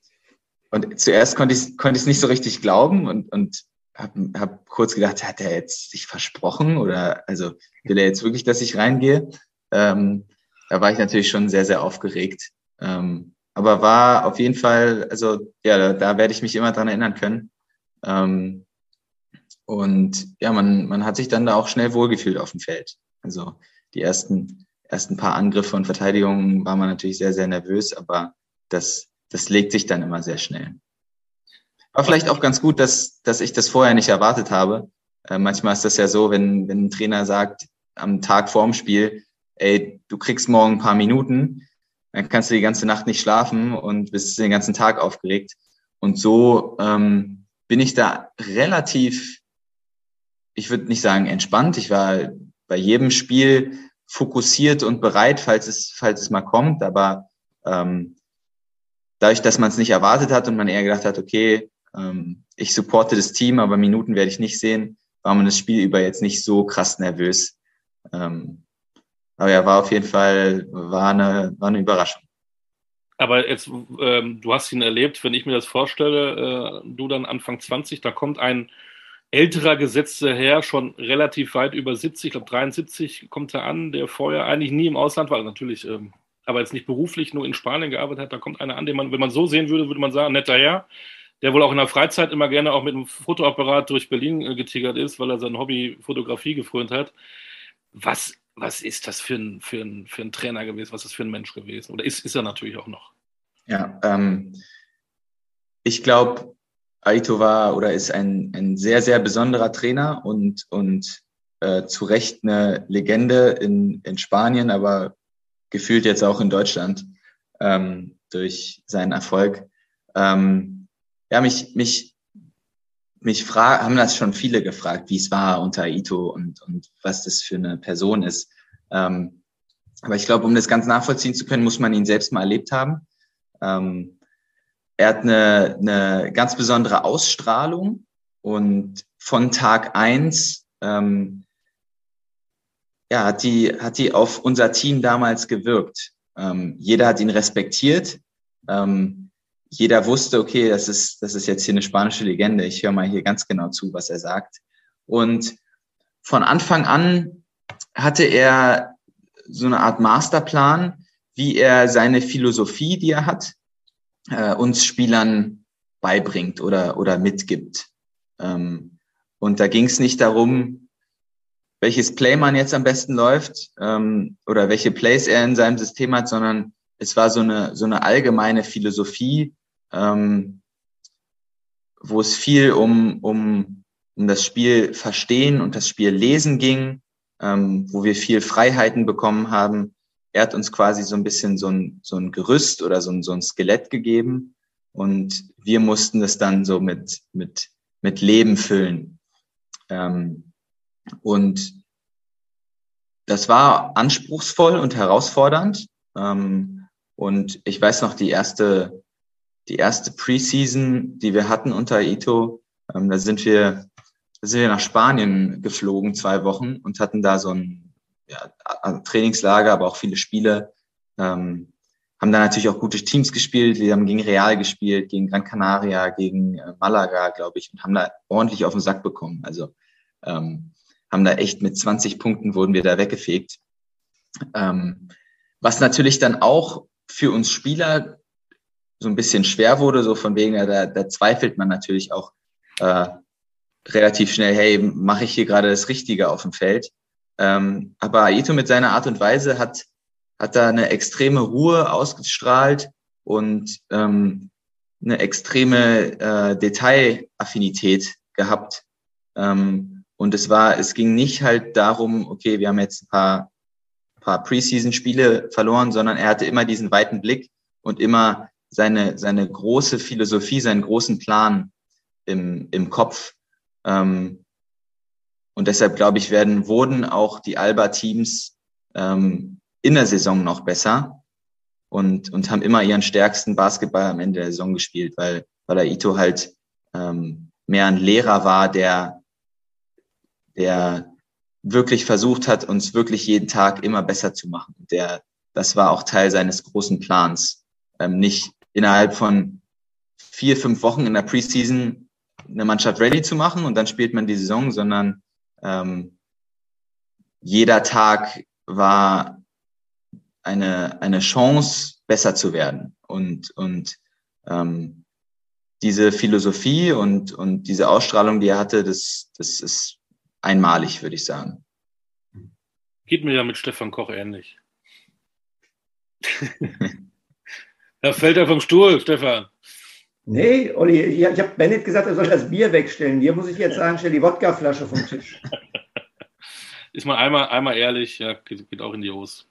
und zuerst konnte ich konnte ich es nicht so richtig glauben und, und habe hab kurz gedacht, hat er jetzt sich versprochen oder also will er jetzt wirklich, dass ich reingehe? Ähm, da war ich natürlich schon sehr, sehr aufgeregt. Ähm, aber war auf jeden Fall, also ja, da, da werde ich mich immer dran erinnern können. Ähm, und ja, man, man hat sich dann da auch schnell wohlgefühlt auf dem Feld. Also die ersten, ersten paar Angriffe und Verteidigungen war man natürlich sehr, sehr nervös, aber das, das legt sich dann immer sehr schnell. War vielleicht auch ganz gut, dass, dass ich das vorher nicht erwartet habe. Äh, manchmal ist das ja so, wenn, wenn ein Trainer sagt, am Tag vorm Spiel, ey, du kriegst morgen ein paar Minuten, dann kannst du die ganze Nacht nicht schlafen und bist den ganzen Tag aufgeregt. Und so ähm, bin ich da relativ, ich würde nicht sagen entspannt. Ich war bei jedem Spiel fokussiert und bereit, falls es, falls es mal kommt. Aber ähm, dadurch, dass man es nicht erwartet hat und man eher gedacht hat, okay, ähm, ich supporte das Team, aber Minuten werde ich nicht sehen, war man das Spiel über jetzt nicht so krass nervös. Ähm, aber ja, war auf jeden Fall, war eine, war eine Überraschung. Aber jetzt, ähm, du hast ihn erlebt, wenn ich mir das vorstelle, äh, du dann Anfang 20, da kommt ein älterer gesetzter Herr, schon relativ weit über 70, ich glaube 73 kommt er an, der vorher eigentlich nie im Ausland war, natürlich, ähm, aber jetzt nicht beruflich, nur in Spanien gearbeitet hat, da kommt einer an, den man, wenn man so sehen würde, würde man sagen, netter Herr, der wohl auch in der Freizeit immer gerne auch mit einem Fotoapparat durch Berlin äh, getigert ist, weil er sein Hobby Fotografie gefrönt hat. Was was ist das für ein, für ein, für ein Trainer gewesen? Was ist das für ein Mensch gewesen? Oder ist, ist er natürlich auch noch? Ja, ähm, ich glaube, Aito war oder ist ein, ein sehr, sehr besonderer Trainer und, und äh, zu Recht eine Legende in, in Spanien, aber gefühlt jetzt auch in Deutschland ähm, durch seinen Erfolg. Ähm, ja, mich, mich mich fra haben das schon viele gefragt, wie es war unter Ito und, und was das für eine Person ist. Ähm, aber ich glaube, um das ganz nachvollziehen zu können, muss man ihn selbst mal erlebt haben. Ähm, er hat eine, eine ganz besondere Ausstrahlung und von Tag eins ähm, ja, hat die, hat die auf unser Team damals gewirkt. Ähm, jeder hat ihn respektiert. Ähm, jeder wusste, okay, das ist, das ist jetzt hier eine spanische Legende. Ich höre mal hier ganz genau zu, was er sagt. Und von Anfang an hatte er so eine Art Masterplan, wie er seine Philosophie, die er hat, äh, uns Spielern beibringt oder, oder mitgibt. Ähm, und da ging es nicht darum, welches Play man jetzt am besten läuft ähm, oder welche Plays er in seinem System hat, sondern es war so eine, so eine allgemeine Philosophie, ähm, wo es viel um, um, um das Spiel verstehen und das Spiel lesen ging, ähm, wo wir viel Freiheiten bekommen haben. Er hat uns quasi so ein bisschen so ein, so ein Gerüst oder so ein, so ein Skelett gegeben und wir mussten das dann so mit, mit, mit Leben füllen. Ähm, und das war anspruchsvoll und herausfordernd. Ähm, und ich weiß noch, die erste die erste Preseason, die wir hatten unter Ito, ähm, da sind wir, da sind wir nach Spanien geflogen, zwei Wochen und hatten da so ein ja, Trainingslager, aber auch viele Spiele. Ähm, haben da natürlich auch gute Teams gespielt. Wir haben gegen Real gespielt, gegen Gran Canaria, gegen äh, Malaga, glaube ich, und haben da ordentlich auf den Sack bekommen. Also ähm, haben da echt mit 20 Punkten wurden wir da weggefegt. Ähm, was natürlich dann auch für uns Spieler so ein bisschen schwer wurde, so von wegen, da, da zweifelt man natürlich auch äh, relativ schnell, hey, mache ich hier gerade das Richtige auf dem Feld? Ähm, aber Aito mit seiner Art und Weise hat, hat da eine extreme Ruhe ausgestrahlt und ähm, eine extreme äh, Detailaffinität gehabt. Ähm, und es war, es ging nicht halt darum, okay, wir haben jetzt ein paar, paar Preseason-Spiele verloren, sondern er hatte immer diesen weiten Blick und immer seine, seine große Philosophie, seinen großen Plan im, im Kopf. Ähm, und deshalb glaube ich, werden, wurden auch die Alba-Teams ähm, in der Saison noch besser und, und haben immer ihren stärksten Basketball am Ende der Saison gespielt, weil, weil Aito halt ähm, mehr ein Lehrer war, der, der wirklich versucht hat, uns wirklich jeden Tag immer besser zu machen. Der, das war auch Teil seines großen Plans. Ähm, nicht innerhalb von vier, fünf Wochen in der Preseason eine Mannschaft ready zu machen und dann spielt man die Saison, sondern ähm, jeder Tag war eine, eine Chance, besser zu werden. Und, und ähm, diese Philosophie und, und diese Ausstrahlung, die er hatte, das, das ist einmalig, würde ich sagen. Geht mir ja mit Stefan Koch ähnlich. da fällt er vom Stuhl, Stefan. Nee, Olli, ich habe Bennett gesagt, er soll das Bier wegstellen. Hier muss ich jetzt sagen, stell die Wodkaflasche vom Tisch. Ist man einmal, einmal ehrlich, ja, geht, geht auch in die Hose.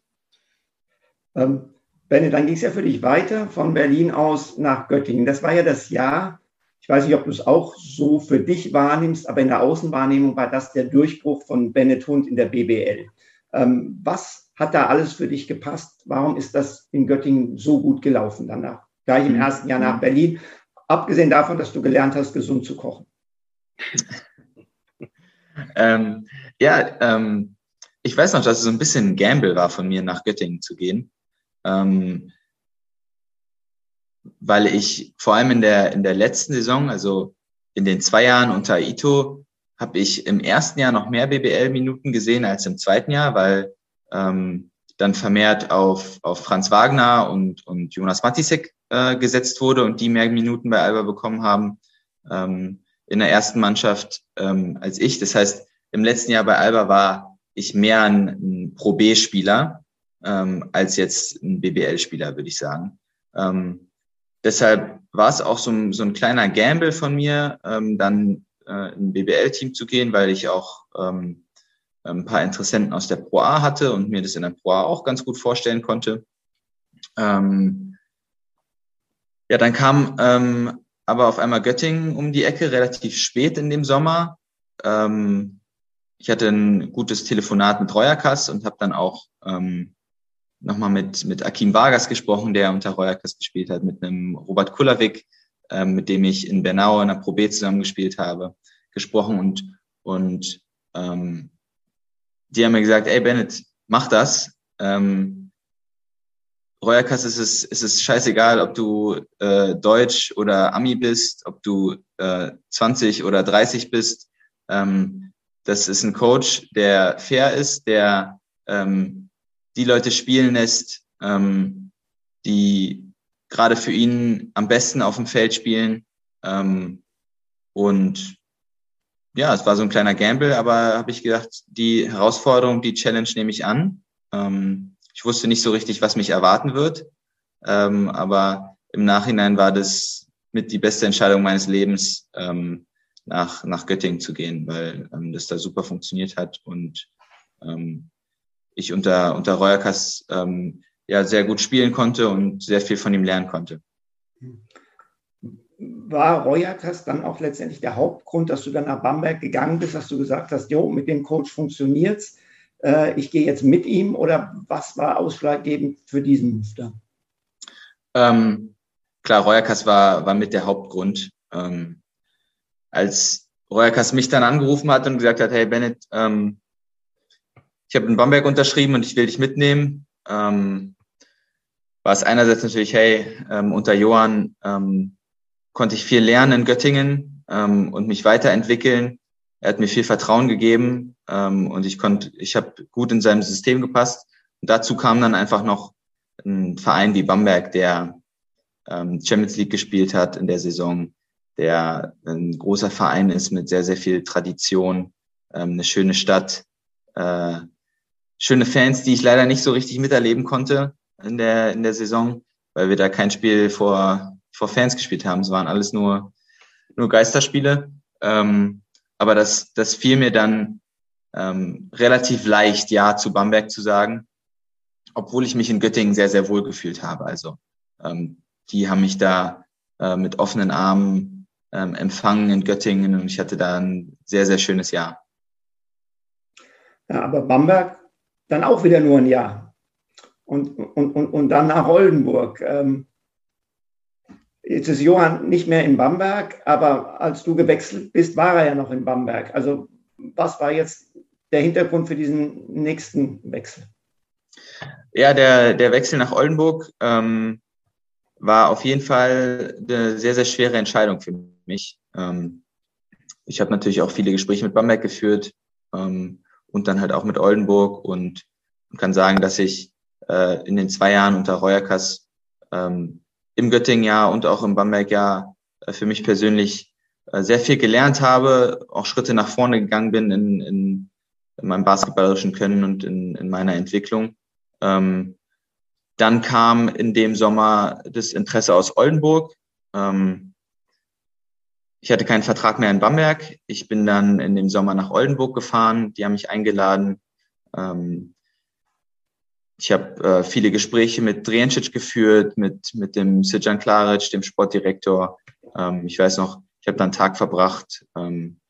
Ähm, Bennett, dann ging es ja für dich weiter von Berlin aus nach Göttingen. Das war ja das Jahr, ich weiß nicht, ob du es auch so für dich wahrnimmst, aber in der Außenwahrnehmung war das der Durchbruch von Bennett Hund in der BBL. Ähm, was hat da alles für dich gepasst? Warum ist das in Göttingen so gut gelaufen danach? Gleich im mhm. ersten Jahr nach Berlin, abgesehen davon, dass du gelernt hast, gesund zu kochen. ähm, ja, ähm, ich weiß noch, dass es so ein bisschen ein Gamble war von mir, nach Göttingen zu gehen. Ähm, weil ich vor allem in der, in der letzten Saison, also in den zwei Jahren unter Ito, habe ich im ersten Jahr noch mehr BBL-Minuten gesehen als im zweiten Jahr, weil ähm, dann vermehrt auf, auf Franz Wagner und, und Jonas Matisek äh, gesetzt wurde und die mehr Minuten bei Alba bekommen haben ähm, in der ersten Mannschaft ähm, als ich. Das heißt, im letzten Jahr bei Alba war ich mehr ein, ein Pro B-Spieler ähm, als jetzt ein BBL-Spieler, würde ich sagen. Ähm, deshalb war es auch so so ein kleiner Gamble von mir, ähm, dann äh, ein BBL-Team zu gehen, weil ich auch ähm, ein paar Interessenten aus der Pro A hatte und mir das in der Pro A auch ganz gut vorstellen konnte. Ähm, ja, dann kam ähm, aber auf einmal Göttingen um die Ecke, relativ spät in dem Sommer. Ähm, ich hatte ein gutes Telefonat mit Reuerkass und habe dann auch ähm, nochmal mit, mit Akim Vargas gesprochen, der unter Reuerkas gespielt hat, mit einem Robert Kulawik, ähm, mit dem ich in Bernau in der Pro B zusammengespielt habe, gesprochen und, und ähm, die haben mir gesagt, ey Bennett, mach das. Ähm, Reuerkas ist es, ist es scheißegal, ob du äh, Deutsch oder Ami bist, ob du äh, 20 oder 30 bist. Ähm, das ist ein Coach, der fair ist, der ähm, die Leute spielen lässt, ähm, die gerade für ihn am besten auf dem Feld spielen. Ähm, und ja, es war so ein kleiner Gamble, aber habe ich gedacht, die Herausforderung, die Challenge nehme ich an. Ähm, ich wusste nicht so richtig, was mich erwarten wird, ähm, aber im Nachhinein war das mit die beste Entscheidung meines Lebens, ähm, nach, nach Göttingen zu gehen, weil ähm, das da super funktioniert hat und ähm, ich unter, unter Reuerkas ähm, ja sehr gut spielen konnte und sehr viel von ihm lernen konnte. War Reuerkas dann auch letztendlich der Hauptgrund, dass du dann nach Bamberg gegangen bist, dass du gesagt hast, jo, mit dem Coach funktioniert's, äh, ich gehe jetzt mit ihm oder was war ausschlaggebend für diesen Move Ähm, klar, Reuerkas war, war mit der Hauptgrund. Ähm, als Reuerkas mich dann angerufen hat und gesagt hat, hey Bennett, ähm, ich habe in Bamberg unterschrieben und ich will dich mitnehmen. Ähm, war es einerseits natürlich, hey, ähm, unter Johann ähm, konnte ich viel lernen in Göttingen ähm, und mich weiterentwickeln. Er hat mir viel Vertrauen gegeben ähm, und ich konnte, ich habe gut in seinem System gepasst. Und dazu kam dann einfach noch ein Verein wie Bamberg, der ähm, Champions League gespielt hat in der Saison, der ein großer Verein ist mit sehr, sehr viel Tradition, ähm, eine schöne Stadt, äh, schöne Fans, die ich leider nicht so richtig miterleben konnte in der, in der Saison, weil wir da kein Spiel vor, vor Fans gespielt haben. Es waren alles nur, nur Geisterspiele. Ähm, aber das, das fiel mir dann ähm, relativ leicht, ja zu Bamberg zu sagen, obwohl ich mich in Göttingen sehr, sehr wohl gefühlt habe. Also ähm, die haben mich da äh, mit offenen Armen ähm, empfangen in Göttingen und ich hatte da ein sehr, sehr schönes Jahr. Ja, aber Bamberg dann auch wieder nur ein Jahr. Und, und, und, und dann nach Oldenburg. Ähm, jetzt ist Johann nicht mehr in Bamberg, aber als du gewechselt bist, war er ja noch in Bamberg. Also was war jetzt der Hintergrund für diesen nächsten Wechsel? Ja, der, der Wechsel nach Oldenburg ähm, war auf jeden Fall eine sehr, sehr schwere Entscheidung für mich. Ähm, ich habe natürlich auch viele Gespräche mit Bamberg geführt ähm, und dann halt auch mit Oldenburg und kann sagen, dass ich äh, in den zwei Jahren unter Reuerkas ähm, im Göttingen-Jahr und auch im Bamberg-Jahr äh, für mich persönlich äh, sehr viel gelernt habe, auch Schritte nach vorne gegangen bin in, in, in meinem basketballerischen Können und in, in meiner Entwicklung. Ähm, dann kam in dem Sommer das Interesse aus Oldenburg. Ähm, ich hatte keinen Vertrag mehr in Bamberg. Ich bin dann in dem Sommer nach Oldenburg gefahren. Die haben mich eingeladen. Ähm, ich habe äh, viele Gespräche mit Drijancic geführt, mit, mit dem Sijan Klaric, dem Sportdirektor. Ähm, ich weiß noch, ich habe da einen Tag verbracht, ähm,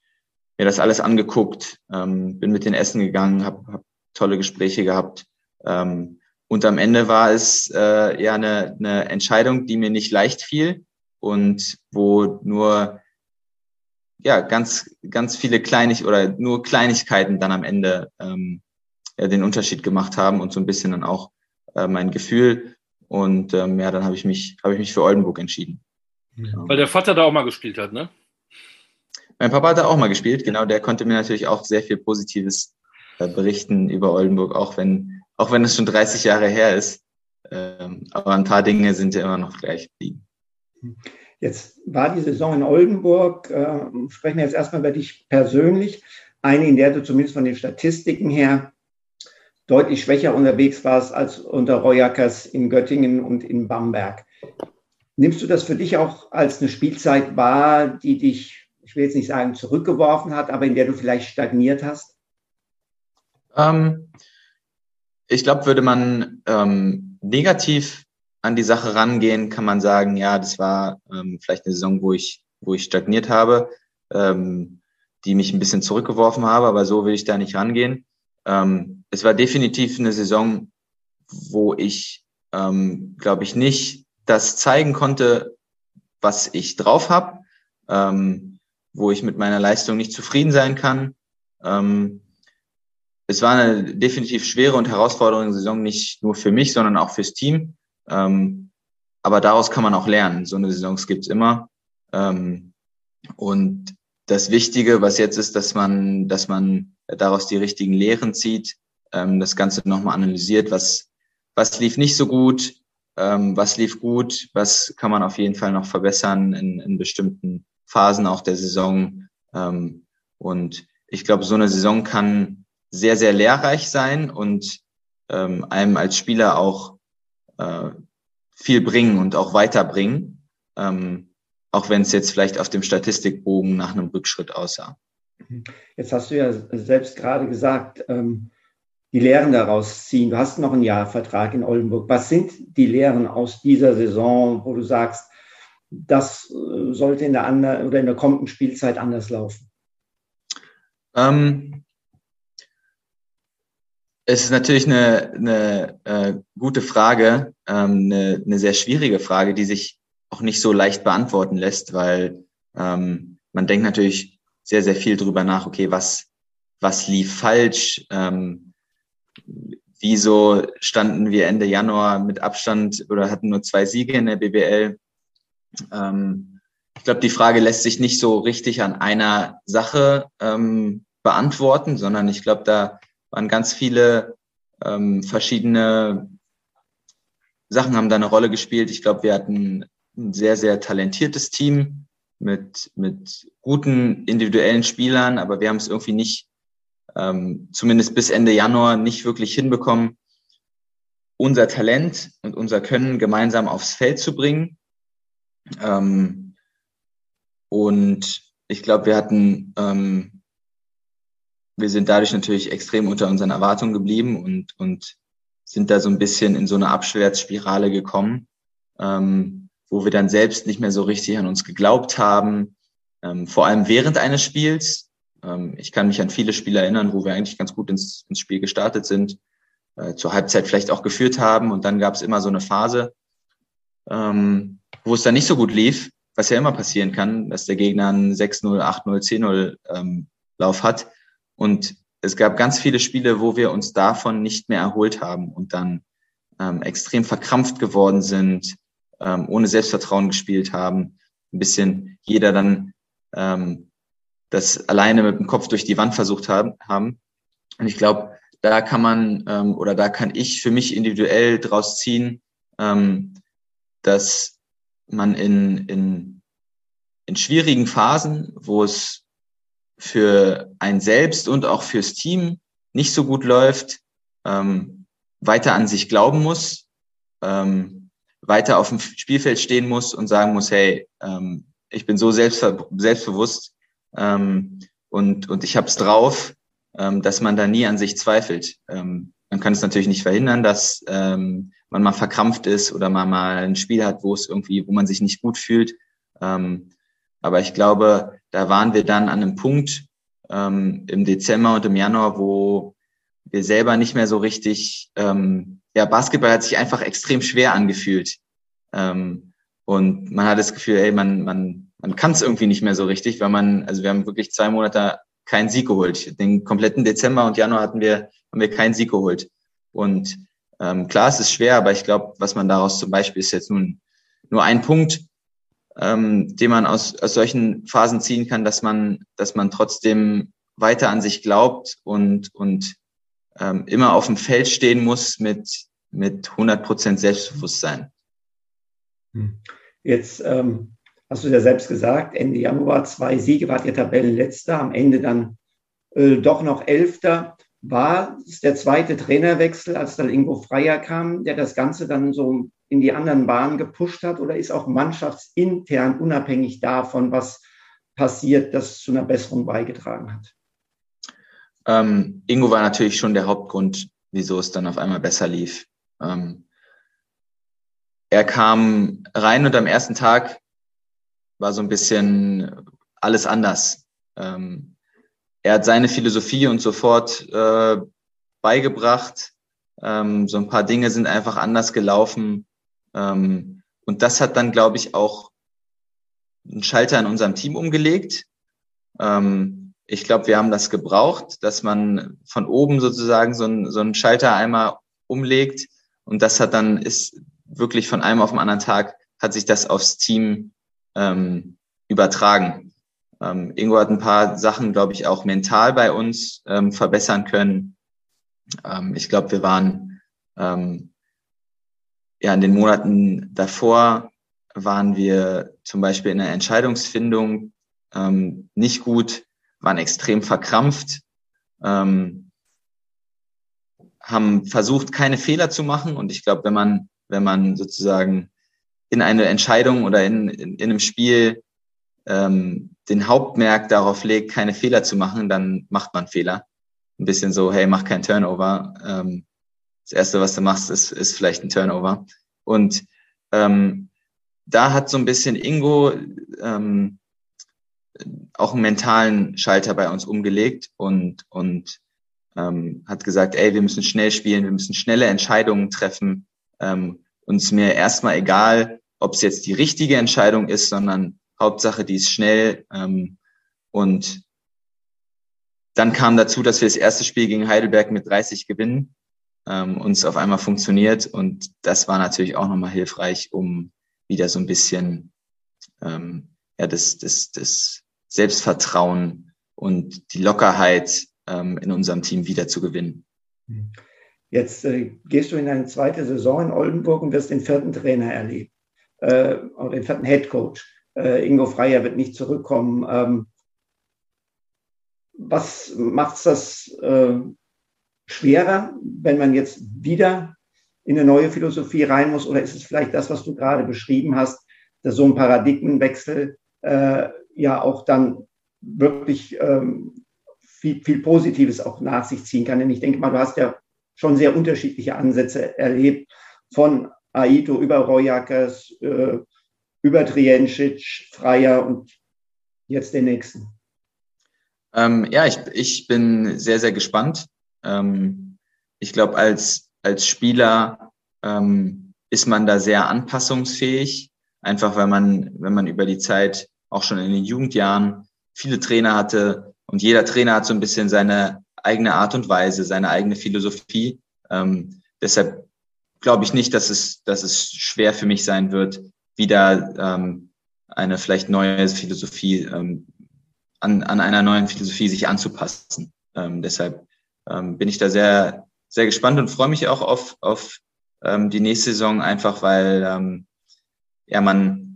mir das alles angeguckt, ähm, bin mit den Essen gegangen, habe hab tolle Gespräche gehabt. Ähm, und am Ende war es äh, ja eine, eine Entscheidung, die mir nicht leicht fiel und wo nur ja ganz ganz viele Kleinig oder nur Kleinigkeiten dann am Ende ähm, ja, den Unterschied gemacht haben und so ein bisschen dann auch äh, mein Gefühl und ähm, ja dann habe ich mich habe ich mich für Oldenburg entschieden. Weil der Vater da auch mal gespielt hat, ne? Mein Papa hat da auch mal gespielt, genau. Der konnte mir natürlich auch sehr viel Positives äh, berichten über Oldenburg, auch wenn, auch wenn es schon 30 Jahre her ist. Ähm, aber ein paar Dinge sind ja immer noch gleich geblieben. Jetzt war die Saison in Oldenburg, äh, sprechen wir jetzt erstmal über dich persönlich, eine, in der du zumindest von den Statistiken her deutlich schwächer unterwegs warst als unter Royackers in Göttingen und in Bamberg. Nimmst du das für dich auch als eine Spielzeit wahr, die dich, ich will jetzt nicht sagen zurückgeworfen hat, aber in der du vielleicht stagniert hast? Ähm, ich glaube, würde man ähm, negativ an die Sache rangehen, kann man sagen, ja, das war ähm, vielleicht eine Saison, wo ich, wo ich stagniert habe, ähm, die mich ein bisschen zurückgeworfen habe, aber so will ich da nicht rangehen. Ähm, es war definitiv eine Saison, wo ich, ähm, glaube ich, nicht das zeigen konnte, was ich drauf habe, ähm, wo ich mit meiner Leistung nicht zufrieden sein kann. Ähm, es war eine definitiv schwere und herausfordernde Saison, nicht nur für mich, sondern auch fürs Team. Ähm, aber daraus kann man auch lernen. So eine Saisons gibt's immer. Ähm, und das Wichtige, was jetzt ist, dass man, dass man daraus die richtigen Lehren zieht, ähm, das Ganze nochmal analysiert, was, was lief nicht so gut, ähm, was lief gut, was kann man auf jeden Fall noch verbessern in, in bestimmten Phasen auch der Saison. Ähm, und ich glaube, so eine Saison kann sehr, sehr lehrreich sein und ähm, einem als Spieler auch äh, viel bringen und auch weiterbringen, ähm, auch wenn es jetzt vielleicht auf dem Statistikbogen nach einem Rückschritt aussah. Jetzt hast du ja selbst gerade gesagt, ähm, die Lehren daraus ziehen? Du hast noch einen Jahrvertrag in Oldenburg. Was sind die Lehren aus dieser Saison, wo du sagst, das äh, sollte in der anderen oder in der kommenden Spielzeit anders laufen? Ähm, es ist natürlich eine, eine äh, gute Frage, ähm, eine, eine sehr schwierige Frage, die sich auch nicht so leicht beantworten lässt, weil ähm, man denkt natürlich sehr, sehr viel drüber nach, okay, was, was lief falsch, ähm, wieso standen wir Ende Januar mit Abstand oder hatten nur zwei Siege in der BBL? Ähm, ich glaube, die Frage lässt sich nicht so richtig an einer Sache ähm, beantworten, sondern ich glaube, da waren ganz viele ähm, verschiedene Sachen haben da eine Rolle gespielt. Ich glaube, wir hatten ein sehr, sehr talentiertes Team mit, mit guten individuellen Spielern, aber wir haben es irgendwie nicht ähm, zumindest bis Ende Januar nicht wirklich hinbekommen, unser Talent und unser Können gemeinsam aufs Feld zu bringen. Ähm, und ich glaube, wir hatten, ähm, wir sind dadurch natürlich extrem unter unseren Erwartungen geblieben und, und sind da so ein bisschen in so eine Abschwärtsspirale gekommen, ähm, wo wir dann selbst nicht mehr so richtig an uns geglaubt haben, ähm, vor allem während eines Spiels. Ähm, ich kann mich an viele Spiele erinnern, wo wir eigentlich ganz gut ins, ins Spiel gestartet sind, äh, zur Halbzeit vielleicht auch geführt haben und dann gab es immer so eine Phase, ähm, wo es dann nicht so gut lief, was ja immer passieren kann, dass der Gegner einen 6-0, 8-0, 10-0 ähm, Lauf hat Und es gab ganz viele Spiele, wo wir uns davon nicht mehr erholt haben und dann ähm, extrem verkrampft geworden sind, ähm, ohne Selbstvertrauen gespielt haben, ein bisschen jeder dann ähm, das alleine mit dem Kopf durch die Wand versucht haben. haben. Und ich glaube, da kann man ähm, oder da kann ich für mich individuell draus ziehen, ähm, dass man in, in, in schwierigen Phasen, wo es für ein selbst und auch fürs Team nicht so gut läuft, ähm, weiter an sich glauben muss, ähm, weiter auf dem Spielfeld stehen muss und sagen muss, hey, ähm, ich bin so selbstver selbstbewusst ähm, und, und ich habe es drauf, ähm, dass man da nie an sich zweifelt. Ähm, man kann es natürlich nicht verhindern, dass ähm, man mal verkrampft ist oder man mal ein Spiel hat, wo es irgendwie, wo man sich nicht gut fühlt. Ähm, aber ich glaube, da waren wir dann an einem Punkt ähm, im Dezember und im Januar, wo wir selber nicht mehr so richtig, ähm, ja, Basketball hat sich einfach extrem schwer angefühlt. Ähm, und man hat das Gefühl, ey, man, man, man kann es irgendwie nicht mehr so richtig, weil man, also wir haben wirklich zwei Monate keinen Sieg geholt. Den kompletten Dezember und Januar hatten wir, haben wir keinen Sieg geholt. Und ähm, klar, es ist schwer, aber ich glaube, was man daraus zum Beispiel ist jetzt nun nur ein Punkt, ähm, den man aus, aus solchen Phasen ziehen kann, dass man, dass man trotzdem weiter an sich glaubt und, und ähm, immer auf dem Feld stehen muss mit, mit 100 Prozent Selbstbewusstsein. Hm. Jetzt ähm, hast du ja selbst gesagt, Ende Januar zwei Siege, wart ihr Tabellenletzter, am Ende dann äh, doch noch Elfter. War es der zweite Trainerwechsel, als dann Ingo Freier kam, der das Ganze dann so in die anderen Bahnen gepusht hat? Oder ist auch mannschaftsintern, unabhängig davon, was passiert, das zu einer Besserung beigetragen hat? Ähm, Ingo war natürlich schon der Hauptgrund, wieso es dann auf einmal besser lief. Ähm, er kam rein und am ersten Tag war so ein bisschen alles anders. Ähm, er hat seine Philosophie und sofort äh, beigebracht. Ähm, so ein paar Dinge sind einfach anders gelaufen. Ähm, und das hat dann, glaube ich, auch einen Schalter in unserem Team umgelegt. Ähm, ich glaube, wir haben das gebraucht, dass man von oben sozusagen so, ein, so einen Schalter einmal umlegt. Und das hat dann, ist wirklich von einem auf den anderen Tag, hat sich das aufs Team ähm, übertragen. Ähm, Ingo hat ein paar Sachen, glaube ich, auch mental bei uns ähm, verbessern können. Ähm, ich glaube, wir waren ähm, ja in den Monaten davor waren wir zum Beispiel in der Entscheidungsfindung ähm, nicht gut, waren extrem verkrampft, ähm, haben versucht, keine Fehler zu machen. Und ich glaube, wenn man, wenn man sozusagen in eine Entscheidung oder in, in, in einem Spiel ähm, den Hauptmerk darauf legt, keine Fehler zu machen, dann macht man Fehler. Ein bisschen so, hey, mach kein Turnover. Ähm, das Erste, was du machst, ist, ist vielleicht ein Turnover. Und ähm, da hat so ein bisschen Ingo ähm, auch einen mentalen Schalter bei uns umgelegt und, und ähm, hat gesagt, ey, wir müssen schnell spielen, wir müssen schnelle Entscheidungen treffen. Ähm, uns mir erstmal egal, ob es jetzt die richtige Entscheidung ist, sondern Hauptsache, die ist schnell. Ähm, und dann kam dazu, dass wir das erste Spiel gegen Heidelberg mit 30 gewinnen ähm, und es auf einmal funktioniert. Und das war natürlich auch nochmal hilfreich, um wieder so ein bisschen ähm, ja, das, das, das Selbstvertrauen und die Lockerheit ähm, in unserem Team wieder zu gewinnen. Jetzt äh, gehst du in eine zweite Saison in Oldenburg und wirst den vierten Trainer erleben äh, oder den vierten Head Coach. Äh, Ingo Freier wird nicht zurückkommen. Ähm, was macht das äh, schwerer, wenn man jetzt wieder in eine neue Philosophie rein muss? Oder ist es vielleicht das, was du gerade beschrieben hast, dass so ein Paradigmenwechsel äh, ja auch dann wirklich ähm, viel, viel Positives auch nach sich ziehen kann? Denn ich denke mal, du hast ja schon sehr unterschiedliche Ansätze erlebt, von Aito über Rojakers, äh, über Triencic, Freier und jetzt den nächsten? Ähm, ja, ich, ich bin sehr, sehr gespannt. Ähm, ich glaube, als, als Spieler ähm, ist man da sehr anpassungsfähig, einfach weil man, wenn man über die Zeit auch schon in den Jugendjahren viele Trainer hatte und jeder Trainer hat so ein bisschen seine eigene Art und Weise, seine eigene Philosophie. Ähm, deshalb glaube ich nicht, dass es, dass es schwer für mich sein wird, wieder ähm, eine vielleicht neue Philosophie ähm, an, an einer neuen Philosophie sich anzupassen. Ähm, deshalb ähm, bin ich da sehr, sehr gespannt und freue mich auch auf, auf ähm, die nächste Saison, einfach weil ähm, ja man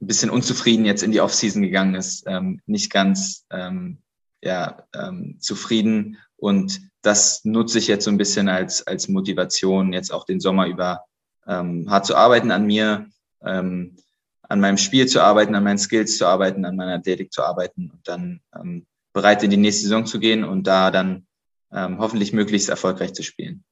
ein bisschen unzufrieden jetzt in die Offseason gegangen ist, ähm, nicht ganz ähm, ja, ähm, zufrieden und das nutze ich jetzt so ein bisschen als, als Motivation, jetzt auch den Sommer über ähm, hart zu arbeiten an mir, ähm, an meinem Spiel zu arbeiten, an meinen Skills zu arbeiten, an meiner Athletik zu arbeiten und dann ähm, bereit in die nächste Saison zu gehen und da dann ähm, hoffentlich möglichst erfolgreich zu spielen.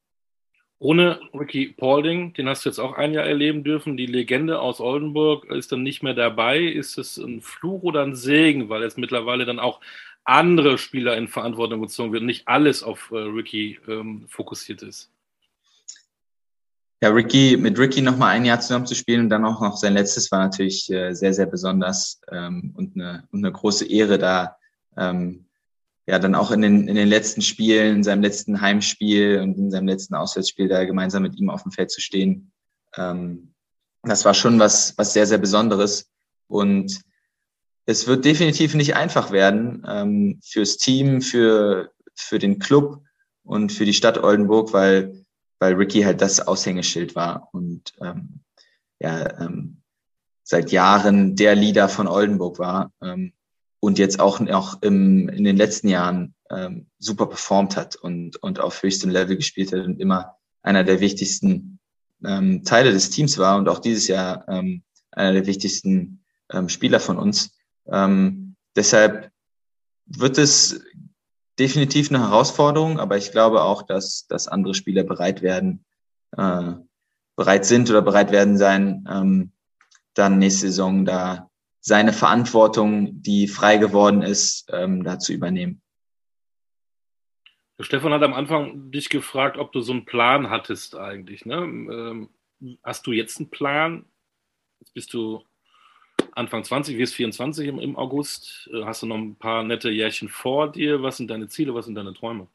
Ohne Ricky Paulding, den hast du jetzt auch ein Jahr erleben dürfen, die Legende aus Oldenburg ist dann nicht mehr dabei. Ist es ein Fluch oder ein Segen, weil jetzt mittlerweile dann auch andere Spieler in Verantwortung gezogen wird, nicht alles auf äh, Ricky ähm, fokussiert ist? Ja, Ricky, mit Ricky nochmal ein Jahr zusammen zu spielen und dann auch noch sein letztes war natürlich äh, sehr, sehr besonders ähm, und, eine, und eine große Ehre, da ähm, ja dann auch in den, in den letzten Spielen, in seinem letzten Heimspiel und in seinem letzten Auswärtsspiel da gemeinsam mit ihm auf dem Feld zu stehen. Ähm, das war schon was, was sehr, sehr Besonderes. Und es wird definitiv nicht einfach werden ähm, fürs Team, für, für den Club und für die Stadt Oldenburg, weil weil Ricky halt das Aushängeschild war und ähm, ja, ähm, seit Jahren der Leader von Oldenburg war ähm, und jetzt auch noch im, in den letzten Jahren ähm, super performt hat und, und auf höchstem Level gespielt hat und immer einer der wichtigsten ähm, Teile des Teams war und auch dieses Jahr ähm, einer der wichtigsten ähm, Spieler von uns. Ähm, deshalb wird es definitiv eine Herausforderung, aber ich glaube auch, dass, dass andere Spieler bereit werden, äh, bereit sind oder bereit werden sein, ähm, dann nächste Saison da seine Verantwortung, die frei geworden ist, ähm, da zu übernehmen. Stefan hat am Anfang dich gefragt, ob du so einen Plan hattest eigentlich. Ne? Ähm, hast du jetzt einen Plan? Jetzt bist du Anfang 20, wirst 24 im, im August. Äh, hast du noch ein paar nette Jährchen vor dir? Was sind deine Ziele? Was sind deine Träume?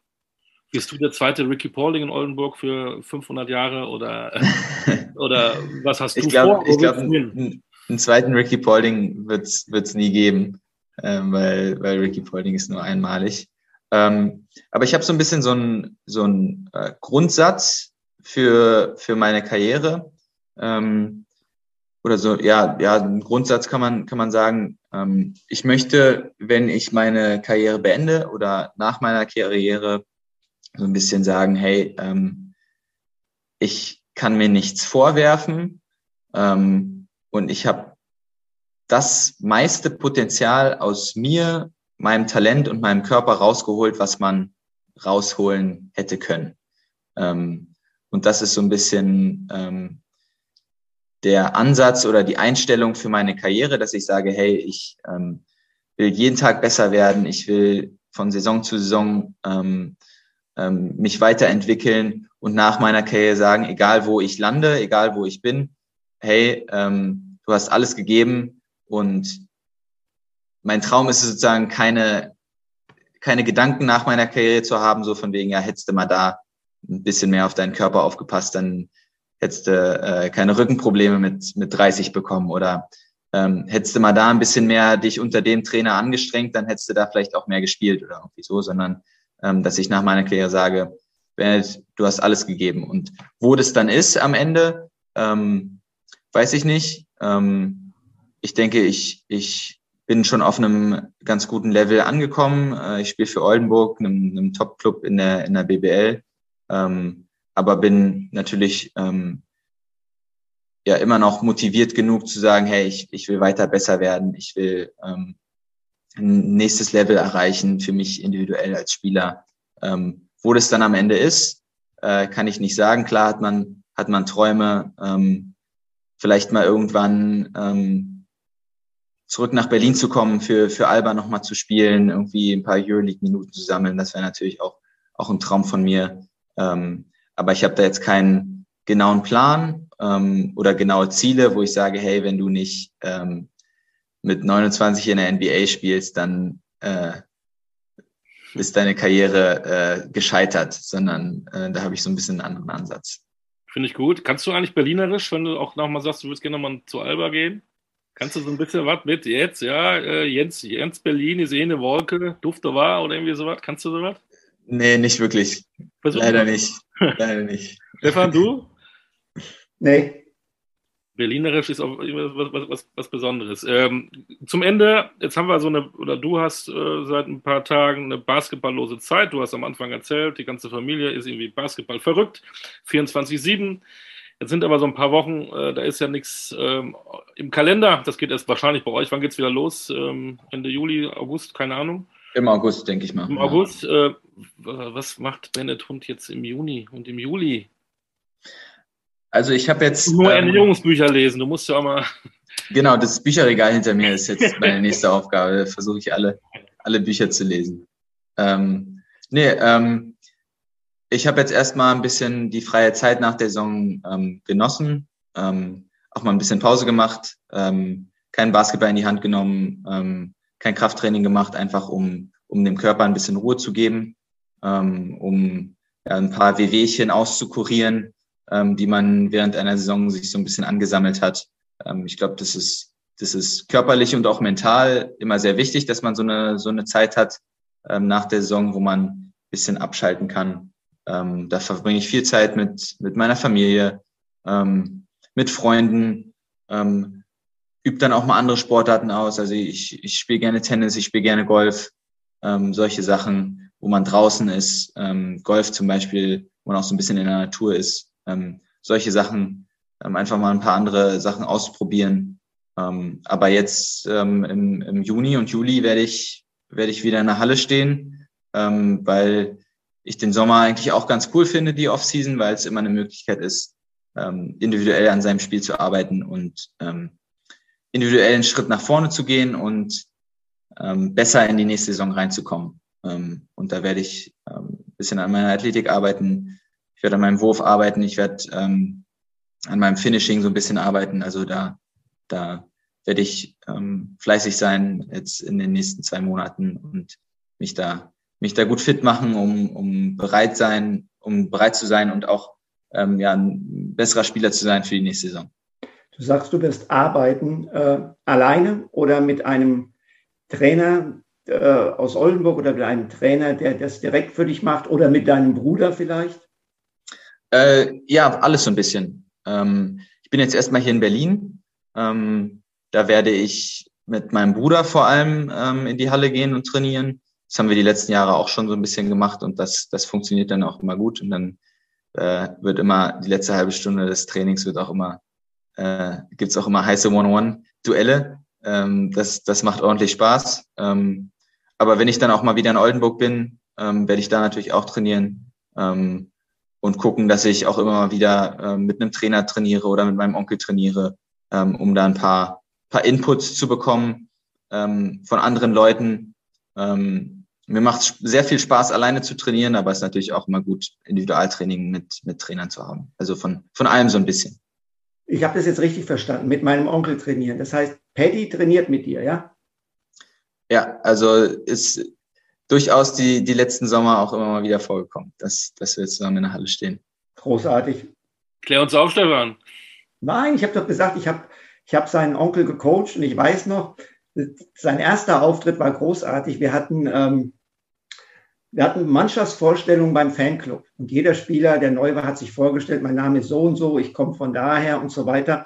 Bist du der zweite Ricky Paulding in Oldenburg für 500 Jahre oder, oder was hast du ich glaub, vor? Ich glaube, einen, zweiten Ricky Paulding wird es nie geben, ähm, weil, weil Ricky Paulding ist nur einmalig. Ähm, aber ich habe so ein bisschen so einen so einen, äh, Grundsatz für, für meine Karriere. Ähm, oder so, ja, ja, ein Grundsatz kann man, kann man sagen, ähm, ich möchte, wenn ich meine Karriere beende oder nach meiner Karriere so ein bisschen sagen, hey, ähm, ich kann mir nichts vorwerfen ähm, und ich habe das meiste Potenzial aus mir, meinem Talent und meinem Körper rausgeholt, was man rausholen hätte können. Ähm, und das ist so ein bisschen ähm, der Ansatz oder die Einstellung für meine Karriere, dass ich sage, hey, ich ähm, will jeden Tag besser werden, ich will von Saison zu Saison ähm, ähm, mich weiterentwickeln und nach meiner Karriere sagen, egal wo ich lande, egal wo ich bin, hey, ähm, du hast alles gegeben und mein Traum ist es sozusagen keine keine Gedanken nach meiner Karriere zu haben, so von wegen, ja, hättest du mal da ein bisschen mehr auf deinen Körper aufgepasst, dann hättest du äh, keine Rückenprobleme mit, mit 30 bekommen oder ähm, hättest du mal da ein bisschen mehr dich unter dem Trainer angestrengt, dann hättest du da vielleicht auch mehr gespielt oder irgendwie so, sondern ähm, dass ich nach meiner Karriere sage, du hast alles gegeben. Und wo das dann ist am Ende, ähm, weiß ich nicht. Ähm, ich denke, ich, ich bin schon auf einem ganz guten Level angekommen. Äh, ich spiele für Oldenburg, einem, einem Top-Club in der, in der BBL. Ähm, aber bin natürlich ähm, ja immer noch motiviert genug zu sagen, hey, ich, ich will weiter besser werden, ich will ähm, ein nächstes Level erreichen für mich individuell als Spieler. Ähm, wo das dann am Ende ist, äh, kann ich nicht sagen. Klar hat man, hat man Träume, ähm, vielleicht mal irgendwann ähm, zurück nach Berlin zu kommen, für, für Alba nochmal zu spielen, irgendwie ein paar Euroleague-Minuten zu sammeln. Das wäre natürlich auch, auch ein Traum von mir. Ähm, aber ich habe da jetzt keinen genauen Plan ähm, oder genaue Ziele, wo ich sage, hey, wenn du nicht ähm, mit 29 in der NBA spielst, dann äh, ist deine Karriere äh, gescheitert, sondern äh, da habe ich so ein bisschen einen anderen Ansatz. Finde ich gut. Kannst du eigentlich Berlinerisch, wenn du auch nochmal sagst, du würdest gerne mal zu Alba gehen? Kannst du so ein bisschen was mit jetzt, ja, äh, Jens, Jens Berlin, ich sehe eine Wolke, Dufte war oder irgendwie sowas? Kannst du sowas? Nee, nicht wirklich. Versuch Leider mal. nicht. Leider nicht. Stefan, du? Nee. Berlinerisch ist auch was, was, was, was Besonderes. Ähm, zum Ende, jetzt haben wir so eine, oder du hast äh, seit ein paar Tagen eine basketballlose Zeit. Du hast am Anfang erzählt, die ganze Familie ist irgendwie Basketball verrückt. 24-7. Jetzt sind aber so ein paar Wochen, äh, da ist ja nichts ähm, im Kalender. Das geht erst wahrscheinlich bei euch. Wann geht es wieder los? Ähm, Ende Juli, August, keine Ahnung. Im August, denke ich mal. Im August. Äh, was macht Bennett Hund jetzt im Juni und im Juli? Also ich habe jetzt. Nur ähm, Ernährungsbücher lesen, du musst ja auch mal. Genau, das Bücherregal hinter mir ist jetzt meine nächste Aufgabe. Da versuche ich alle, alle Bücher zu lesen. Ähm, nee, ähm, ich habe jetzt erstmal ein bisschen die freie Zeit nach der Saison ähm, genossen, ähm, auch mal ein bisschen Pause gemacht, ähm, kein Basketball in die Hand genommen, ähm, kein Krafttraining gemacht, einfach um, um dem Körper ein bisschen Ruhe zu geben, ähm, um ja, ein paar Wehwehchen auszukurieren, ähm, die man während einer Saison sich so ein bisschen angesammelt hat. Ähm, ich glaube, das ist, das ist körperlich und auch mental immer sehr wichtig, dass man so eine, so eine Zeit hat ähm, nach der Saison, wo man ein bisschen abschalten kann. Ähm, da verbringe ich viel Zeit mit, mit meiner Familie, ähm, mit Freunden, ähm, übe dann auch mal andere Sportarten aus. Also ich, ich spiele gerne Tennis, ich spiele gerne Golf, ähm, solche Sachen, wo man draußen ist. Ähm, Golf zum Beispiel, wo man auch so ein bisschen in der Natur ist ähm, solche Sachen, ähm, einfach mal ein paar andere Sachen ausprobieren. Ähm, aber jetzt ähm, im, im Juni und Juli werde ich, werde ich wieder in der Halle stehen, ähm, weil ich den Sommer eigentlich auch ganz cool finde, die Offseason, weil es immer eine Möglichkeit ist, ähm, individuell an seinem Spiel zu arbeiten und ähm, individuell Schritt nach vorne zu gehen und ähm, besser in die nächste Saison reinzukommen. Ähm, und da werde ich ähm, bisschen an meiner Athletik arbeiten, ich werde an meinem Wurf arbeiten, ich werde ähm, an meinem Finishing so ein bisschen arbeiten. Also da, da werde ich ähm, fleißig sein jetzt in den nächsten zwei Monaten und mich da, mich da gut fit machen, um, um bereit sein, um bereit zu sein und auch ähm, ja, ein besserer Spieler zu sein für die nächste Saison. Du sagst, du wirst arbeiten äh, alleine oder mit einem Trainer äh, aus Oldenburg oder mit einem Trainer, der das direkt für dich macht oder mit deinem Bruder vielleicht? Äh, ja, alles so ein bisschen. Ähm, ich bin jetzt erstmal hier in Berlin. Ähm, da werde ich mit meinem Bruder vor allem ähm, in die Halle gehen und trainieren. Das haben wir die letzten Jahre auch schon so ein bisschen gemacht und das, das funktioniert dann auch immer gut. Und dann äh, wird immer die letzte halbe Stunde des Trainings wird auch immer, äh, gibt auch immer heiße One-on-One-Duelle. Ähm, das, das macht ordentlich Spaß. Ähm, aber wenn ich dann auch mal wieder in Oldenburg bin, ähm, werde ich da natürlich auch trainieren. Ähm, und gucken, dass ich auch immer mal wieder äh, mit einem Trainer trainiere oder mit meinem Onkel trainiere, ähm, um da ein paar, paar Inputs zu bekommen ähm, von anderen Leuten. Ähm, mir macht sehr viel Spaß, alleine zu trainieren, aber es ist natürlich auch immer gut, Individualtraining mit, mit Trainern zu haben. Also von, von allem so ein bisschen. Ich habe das jetzt richtig verstanden, mit meinem Onkel trainieren. Das heißt, Paddy trainiert mit dir, ja? Ja, also ist durchaus die, die letzten Sommer auch immer mal wieder vorgekommen, dass, dass wir zusammen in der Halle stehen. Großartig. Klär uns auf, Stefan. Nein, ich habe doch gesagt, ich habe ich hab seinen Onkel gecoacht und ich weiß noch, sein erster Auftritt war großartig. Wir hatten, ähm, wir hatten Mannschaftsvorstellungen beim Fanclub und jeder Spieler, der neu war, hat sich vorgestellt, mein Name ist so und so, ich komme von daher und so weiter.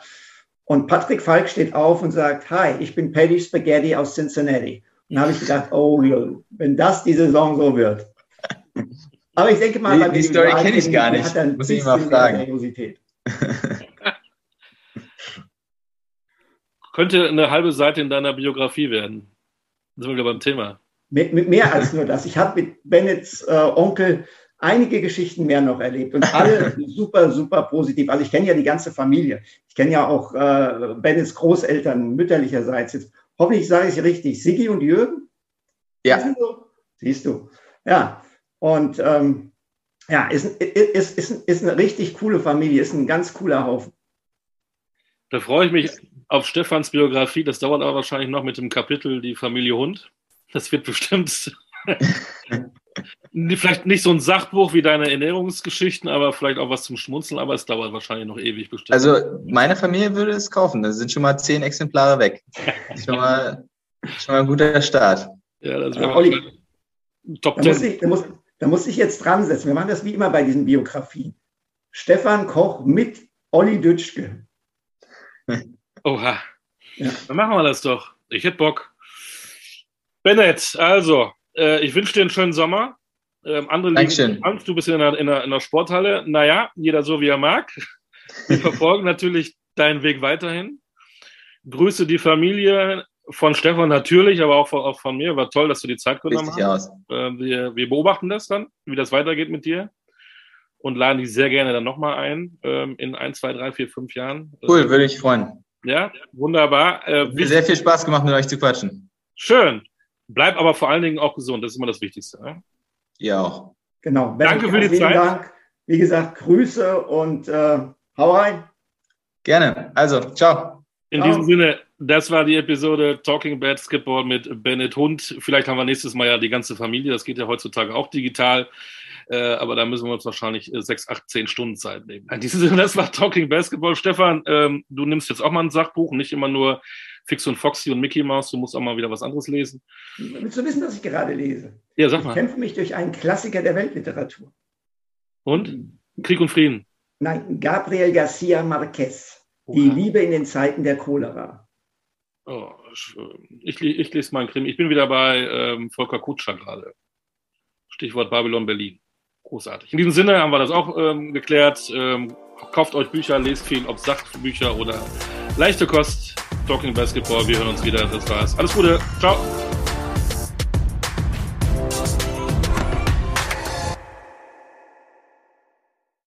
Und Patrick Falk steht auf und sagt, hi, ich bin Paddy Spaghetti aus Cincinnati. Dann habe ich gedacht, oh, wenn das die Saison so wird. Aber ich denke mal, die, die Story kenne ich gar nicht. Hat Muss ich mal fragen. Könnte eine halbe Seite in deiner Biografie werden. Da sind wir wieder beim Thema. Mit, mit mehr als nur das. Ich habe mit Bennets äh, Onkel einige Geschichten mehr noch erlebt und alle super, super positiv. Also ich kenne ja die ganze Familie. Ich kenne ja auch äh, Bennets Großeltern mütterlicherseits. Jetzt Hoffentlich sage ich richtig. Sigi und Jürgen? Ja. Siehst du? Ja. Und ähm, ja, ist, ist, ist, ist eine richtig coole Familie, ist ein ganz cooler Haufen. Da freue ich mich auf Stefans Biografie. Das dauert aber wahrscheinlich noch mit dem Kapitel Die Familie Hund. Das wird bestimmt vielleicht nicht so ein Sachbuch wie deine Ernährungsgeschichten, aber vielleicht auch was zum Schmunzeln, aber es dauert wahrscheinlich noch ewig bestimmt. Also meine Familie würde es kaufen. Da sind schon mal zehn Exemplare weg. schon, mal, schon mal ein guter Start. Ja, das wäre Olli, Top da muss, ich, da, muss, da muss ich jetzt dran setzen. Wir machen das wie immer bei diesen Biografien. Stefan Koch mit Olli Dütschke. Oha. Ja. Dann machen wir das doch. Ich hätte Bock. Bennett, also, äh, ich wünsche dir einen schönen Sommer. Ähm, andere Dankeschön. Angst, du bist in der, in, der, in der Sporthalle. Naja, jeder so, wie er mag. Wir verfolgen natürlich deinen Weg weiterhin. Grüße die Familie von Stefan natürlich, aber auch von, auch von mir. War toll, dass du die Zeit genommen Richtig hast. Äh, wir, wir beobachten das dann, wie das weitergeht mit dir und laden dich sehr gerne dann nochmal ein ähm, in ein, zwei, drei, vier, fünf Jahren. Cool, würde ich freuen. Ja, wunderbar. Äh, sehr viel Spaß gemacht, mit euch zu quatschen. Schön. Bleib aber vor allen Dingen auch gesund, das ist immer das Wichtigste. Ne? Auch. Genau. Danke für die Zeit. Dank. Wie gesagt, Grüße und äh, hau rein. Gerne. Also, ciao. In ciao. diesem Sinne, das war die Episode Talking Basketball mit Bennett Hund. Vielleicht haben wir nächstes Mal ja die ganze Familie. Das geht ja heutzutage auch digital. Äh, aber da müssen wir uns wahrscheinlich äh, sechs, acht, zehn Stunden Zeit nehmen. In diesem Sinne, das war Talking Basketball. Stefan, ähm, du nimmst jetzt auch mal ein Sachbuch, nicht immer nur Fix und Foxy und Mickey Mouse. Du musst auch mal wieder was anderes lesen. Willst du wissen, was ich gerade lese? Ja, sag mal. Ich kämpfe mich durch einen Klassiker der Weltliteratur. Und? Krieg und Frieden. Nein, Gabriel Garcia Marquez. Oha. Die Liebe in den Zeiten der Cholera. Oh, ich, ich, lese mal einen Krimi. Ich bin wieder bei ähm, Volker Kutscher gerade. Stichwort Babylon Berlin. Großartig. In diesem Sinne haben wir das auch ähm, geklärt. Ähm, kauft euch Bücher, lest viel, ob Sachbücher oder leichte Kost. Talking Basketball. Wir hören uns wieder. Das war's. Alles Gute. Ciao.